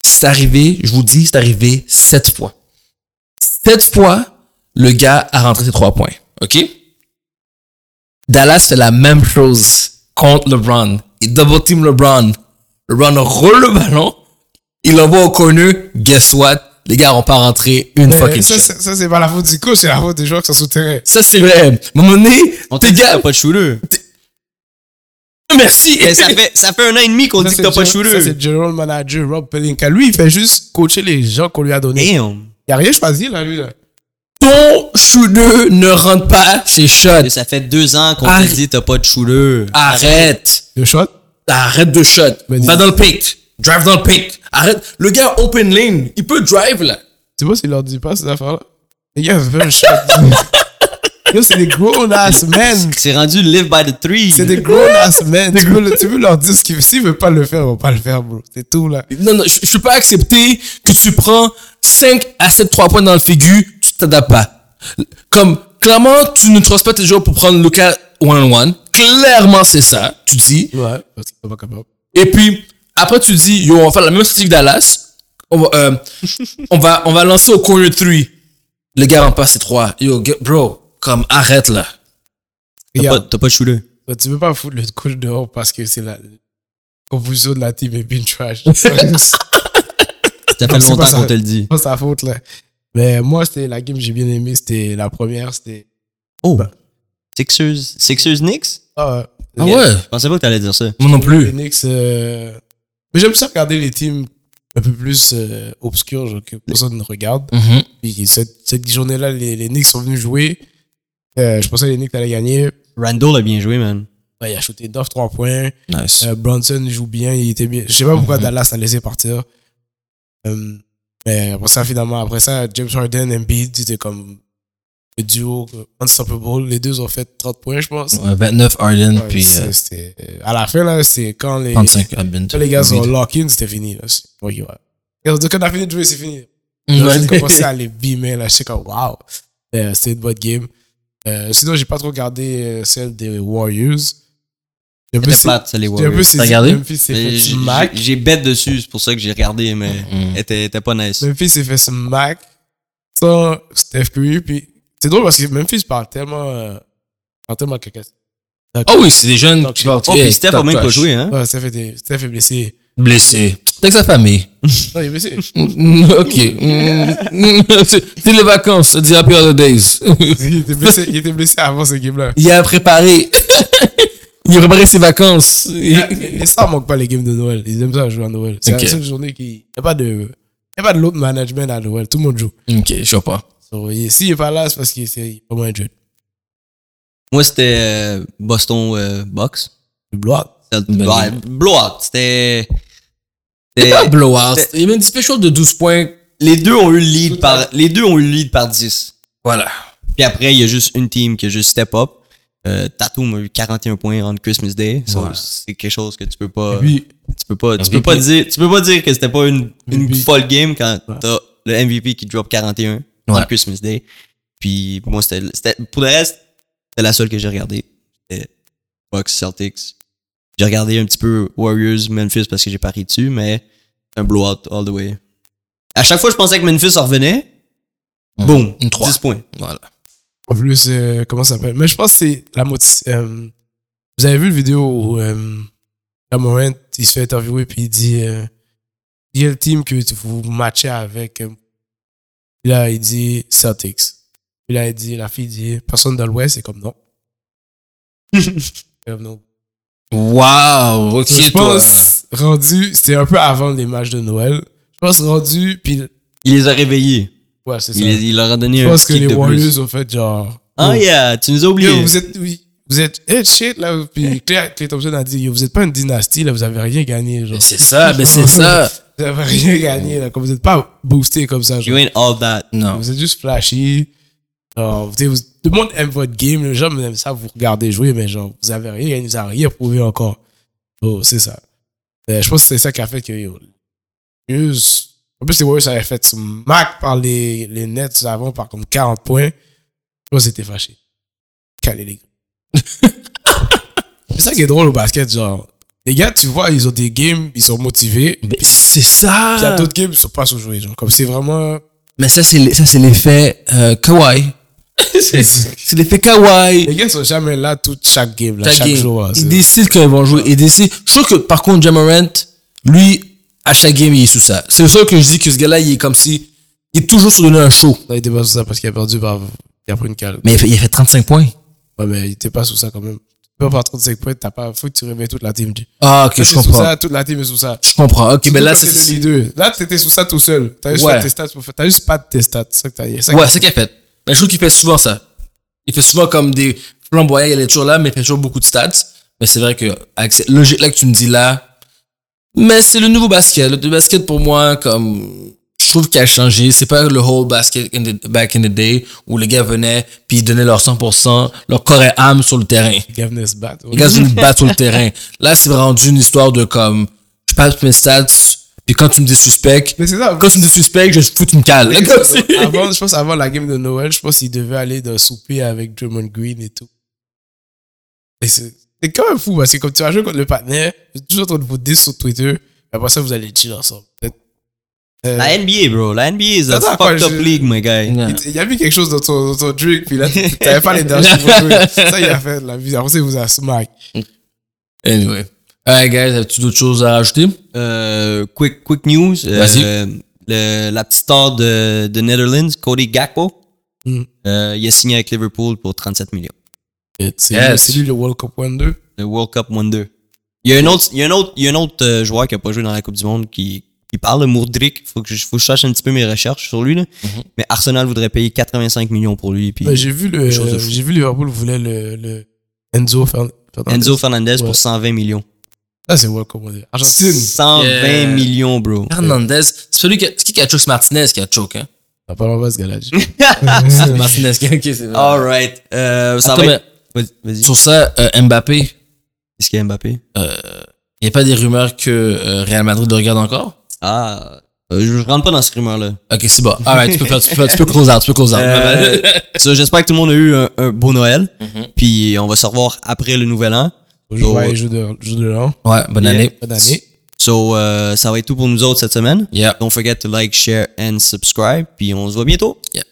c'est arrivé, je vous dis, c'est arrivé sept fois. Sept fois, le gars a rentré ses trois points. OK? Dallas fait la même chose contre LeBron. Il double team LeBron. LeBron roule le ballon. Il l'envoie au corner. Guess what? Les gars n'ont pas rentré une Mais fucking ça, shot. c'est- ça, c'est pas la faute du coach, c'est la faute des joueurs qui sont souterrains. Ça, c'est vrai. À un moment donné, On t'a tes dit que gars, t'as pas de shooter. merci. Mais ça fait, ça fait un an et demi qu'on Ça, dit que t'as pas de le- Ça, c'est general manager Rob Pelinka. Lui, il fait juste coacher les gens qu'on lui a donnés. Damn. Il a rien choisi, là, lui, là. Ton shooter ne rentre pas ses shots. Et ça fait deux ans qu'on t'a Arrête. dit t'as pas de shooter. Arrête. Le shot? Arrête de shot. Va dans le paint. Drive dans le paint. Arrête. Le gars open lane. Il peut drive, là. Tu vois s'il leur dit pas ces affaires-là. Les gars veulent un shot. Yo, c'est des grown-ass men. C'est rendu live by the three. C'est des grown-ass men. Tu veux, le- tu veux leur dire ce qu'ils S'ils veulent pas le faire, ils vont pas le faire, bro. C'est tout, là. Non, non, je, je peux pas accepter que tu prends 5 à 7 3 points dans le figu, tu t'adaptes pas. Comme, clairement, tu ne trosses pas tes joueurs pour prendre le cas one-on-one. Clairement, c'est ça, tu dis. Ouais. Parce sont pas. Et puis, après, tu dis, yo, on va faire la même stratégie que Dallas. On va, euh, on va, on va lancer au corner 3. Le gars rentre pas ses 3. Yo, get- bro, comme, arrête, là. T'as pas, pas de shooter. tu peux pas foutre le coach dehors parce que c'est la composition de la team est bien trash. Ça fait c'est longtemps qu'on te le dit. pas sa faute, là. Mais moi, c'était la game que j'ai bien aimé. C'était la première. C'était. Oh. Sixers, Sixers Knicks? Ah, Ah ouais? Je pensais pas que t'allais dire ça. Moi non Les plus. Knicks. euh, Mais j'aime ça regarder les teams un peu plus euh, obscurs, genre que personne ne regarde. Mhm. Puis cette, cette journée-là, les, les Knicks sont venus jouer. Euh, je pensais que les Knicks allaient gagner. Randall a bien joué, man. Ouais, il a shooté 9 3 points. Nice. Euh, Bronson joue bien, il était bien. Je sais pas pourquoi Dallas a laissé partir. Euh, mais après ça, finalement, après ça, James Harden et Embiid, c'était comme le duo unstoppable. Les deux ont fait 30 points, je pense. Ouais, 29 Harden, Ouais, puis euh, c'était, euh, à la fin, là, c'est quand les, 35 Harden. quand les gars sont lock-in, c'était fini. Là. Ouais, ouais. Quand quand on a fini de jouer, c'est fini. J'ai commencé à les beamer, là. Je sais comme, wow. Euh, c'était une bonne game. Euh, sinon, j'ai pas trop regardé euh, celle des Warriors. C'était plate, ça, les Warriors. saisi regardé? J'ai bête dessus, c'est pour ça que j'ai regardé, mais Mm. elle était, elle était pas nice. Memphis s'est fait smack sans Steph Curry. Puis c'est drôle parce que Memphis parle tellement. Euh, parle tellement caca. Ah oui, c'est des jeunes qui parlent. Oh, puis Steph a même pas joué, hein? Ouais, Steph, était, Steph est blessé. Blessé. Avec sa famille. Non, il est blessé. Ok. C'est c'est les vacances, c'est the happy holidays. il, était blessé il était blessé avant ce game-là. Il a préparé. Il a préparé ses vacances. Et ça manque pas les games de Noël. Ils aiment ça jouer à Noël. C'est Ok. la seule journée qui. Il n'y a pas de. Il y a pas de l'autre management à Noël. Tout le monde joue. Ok, je sais pas. So, il- S'il n'est pas là, c'est parce qu'il est pas moins jeune. Moi, c'était euh, Boston euh. Le. C'était- Bonne Ouais, blowout. C'était. C'est c'était- pas blowout. Il y a même une special de 12 points. Les deux ont eu le lead par, les deux ont eu le lead par 10. Voilà. Puis après, il y a juste une team qui a juste step up. Euh, Tatum a eu 41 points en Christmas Day. Ouais. C'est quelque chose que tu peux pas, Puis, tu peux pas, tu MVP. peux pas dire, tu peux pas dire que c'était pas une, une MVP. folle game quand Ouais. t'as le MVP qui drop 41 en Ouais. Christmas Day. Puis moi, c'était, pour le reste, c'était la seule que j'ai regardée. C'était Bucks, Celtics. J'ai regardé un petit peu Warriors, Memphis parce que j'ai parié dessus, mais un blowout all the way. À chaque fois, je pensais que Memphis en revenait. Boom. Une 3. 10 points. Voilà. En plus, euh, comment ça s'appelle? Mais je pense que c'est la moitié. euh, vous avez vu le vidéo où euh, Morant, il se fait interviewer puis il dit euh, quel team que vous matchez avec euh, Puis là, il dit Celtics. Puis là, il dit, la fille dit personne dans l'Ouest, c'est comme non. Comme non. Wow. Ok, je toi. pense, rendu, c'était un peu avant les matchs de Noël. Je pense, rendu, puis, Il les a réveillés. Ouais, c'est ça. Il, il leur a donné je un pense que les de. Warriors ont fait genre. Ah Oh, yeah, tu nous as oublié. yo, vous êtes, vous êtes, hey, shit, là, puis Clay, Clay Thompson a dit, yo, vous êtes pas une dynastie, là, vous avez rien gagné, genre. C'est ça, ben c'est ça. Vous avez rien gagné, là, comme vous êtes pas boosté comme ça, You genre. ain't all that. Non. Vous êtes juste flashy. Genre, vous, vous- tout le monde aime votre game, les gens aiment ça, vous regardez jouer, mais genre, vous avez rien gagné, vous avez rien prouvé encore. Oh, c'est ça. Euh, je pense que c'est ça qui a fait que, yo, Warriors- en plus, les Warriors avaient fait smack par les, les Nets avant par comme 40 points. Que c'était fâché. Calé les gars. c'est ça qui est drôle au basket, genre, Les gars, tu vois, ils ont des games, ils sont motivés. C'est Puis il y a ça! d'autres games, ils sont pas sous-joués. Genre, comme c'est vraiment. Mais ça, c'est ça, l'effet euh, kawaii. c'est l'effet kawaii. Les gars sont jamais là tout chaque game, là, Chaque chaque game. jour. là, Ils décident quand ils vont jouer. Ils décident. Je trouve que, par contre, Jamarant, lui, à chaque game, il est sous ça. C'est le seul que je dis que ce gars-là, il est comme si, il est toujours sur donner un show. Non, il était pas sous ça parce qu'il a perdu par. Il a pris une cale. Mais il a fait, il a fait 35 points. Ouais, mais il était pas sous ça quand même. Tu peux pas par 35 points, t'as pas. Faut que tu réveilles toute la team. Ah, ok, je t'es sous comprends. ça, toute la team est sous ça. Je comprends. Ok, mais là, Surtout quand c'est. t'es le leader. Là, t'étais sous ça tout seul. T'as juste Ouais. tes stats. pour faire- T'as juste pas de tes stats. C'est ça que t'as. Ouais, c'est qu'il a fait. Mais je trouve qu'il fait souvent ça. Il fait souvent comme des flamboyants, il est toujours là, mais il fait toujours beaucoup de stats. Mais c'est vrai que, avec cette logique-là que tu me dis là, mais c'est le nouveau basket. Le basket, pour moi, comme, je trouve qu'il a changé. C'est pas le whole basket in the- back in the day où les gars venaient puis ils donnaient leur 100%, leur corps et âme sur le terrain. Les gars venaient se battre. Les gars venaient se battre sur le terrain. Là, c'est rendu une histoire de comme, je passe mes stats, puis quand tu me dis suspect, Mais c'est ça. quand tu me dis suspect, je fous une cale. Avant, je pense avant la game de Noël, je pense qu'il devait aller d'un souper avec Drummond Green et tout. Et c'est c'est quand même fou parce que comme tu vas jouer contre le partenaire, vous êtes toujours en train de vous dire sur Twitter, après ça vous allez chill ensemble. Euh, La NBA, bro. La NBA is a quoi, fucked up je- league, my guy. Yeah. il, y a vu quelque chose dans ton, dans ton drink, puis là, tu- t'avais pas les derniers photos. Ça, il a fait la vie. Après, ça, il vous a smack. Anyway. Alright, guys, as-tu d'autres choses à rajouter? Euh, quick, quick news. Euh, Vas-y. le- la petite star de, de Netherlands, Cody Gakpo, Mm. euh, il a signé avec Liverpool pour 37 millions. C'est Yes. c'est lui le World Cup Wonder. Le World Cup Wonder. Il y a un autre, il y a un autre, il y a un autre euh, joueur qui a pas joué dans la Coupe du Monde qui, qui parle de Mourdrik. Faut que je, faut que je cherche un petit peu mes recherches sur lui, là. Mais Arsenal voudrait payer 85 millions pour lui. Puis Ouais, j'ai vu le, j'ai vu Liverpool voulait le, le Enzo Fern- Fernandez. Enzo Fernandez Ouais. pour 120 millions. Ça, c'est World Cup Wonder. Argentine. 120 Yeah. millions, bro. Hernandez, c'est celui qui a, c'est qui qui a choke? C'est Martinez qui a choke, hein? T'as pas l'envoi, ce gars-là. C'est Martinez qui a, ok, c'est vrai. Alright. Euh, ça Attends, va être... vas-y. sur ça, euh, Mbappé, Qu'est-ce qu'il y a Mbappé? il n'y a pas des rumeurs que euh, Real Madrid le regarde encore? Ah, euh, je, rentre pas dans ce rumeur-là. Ok, c'est bon. Alright, tu peux faire, tu peux, faire- tu peux close out, tu peux close out. Euh, so, J'espère que tout le monde a eu un, un beau Noël. Mhm. Puis on va se revoir après le nouvel an. Ouais, jeu de, jeu de l'an. Ouais, bonne année. Bonne année. So, euh, ça va être tout pour nous autres cette semaine. Yeah. Don't forget to like, share and subscribe. Puis on se voit bientôt. Yeah.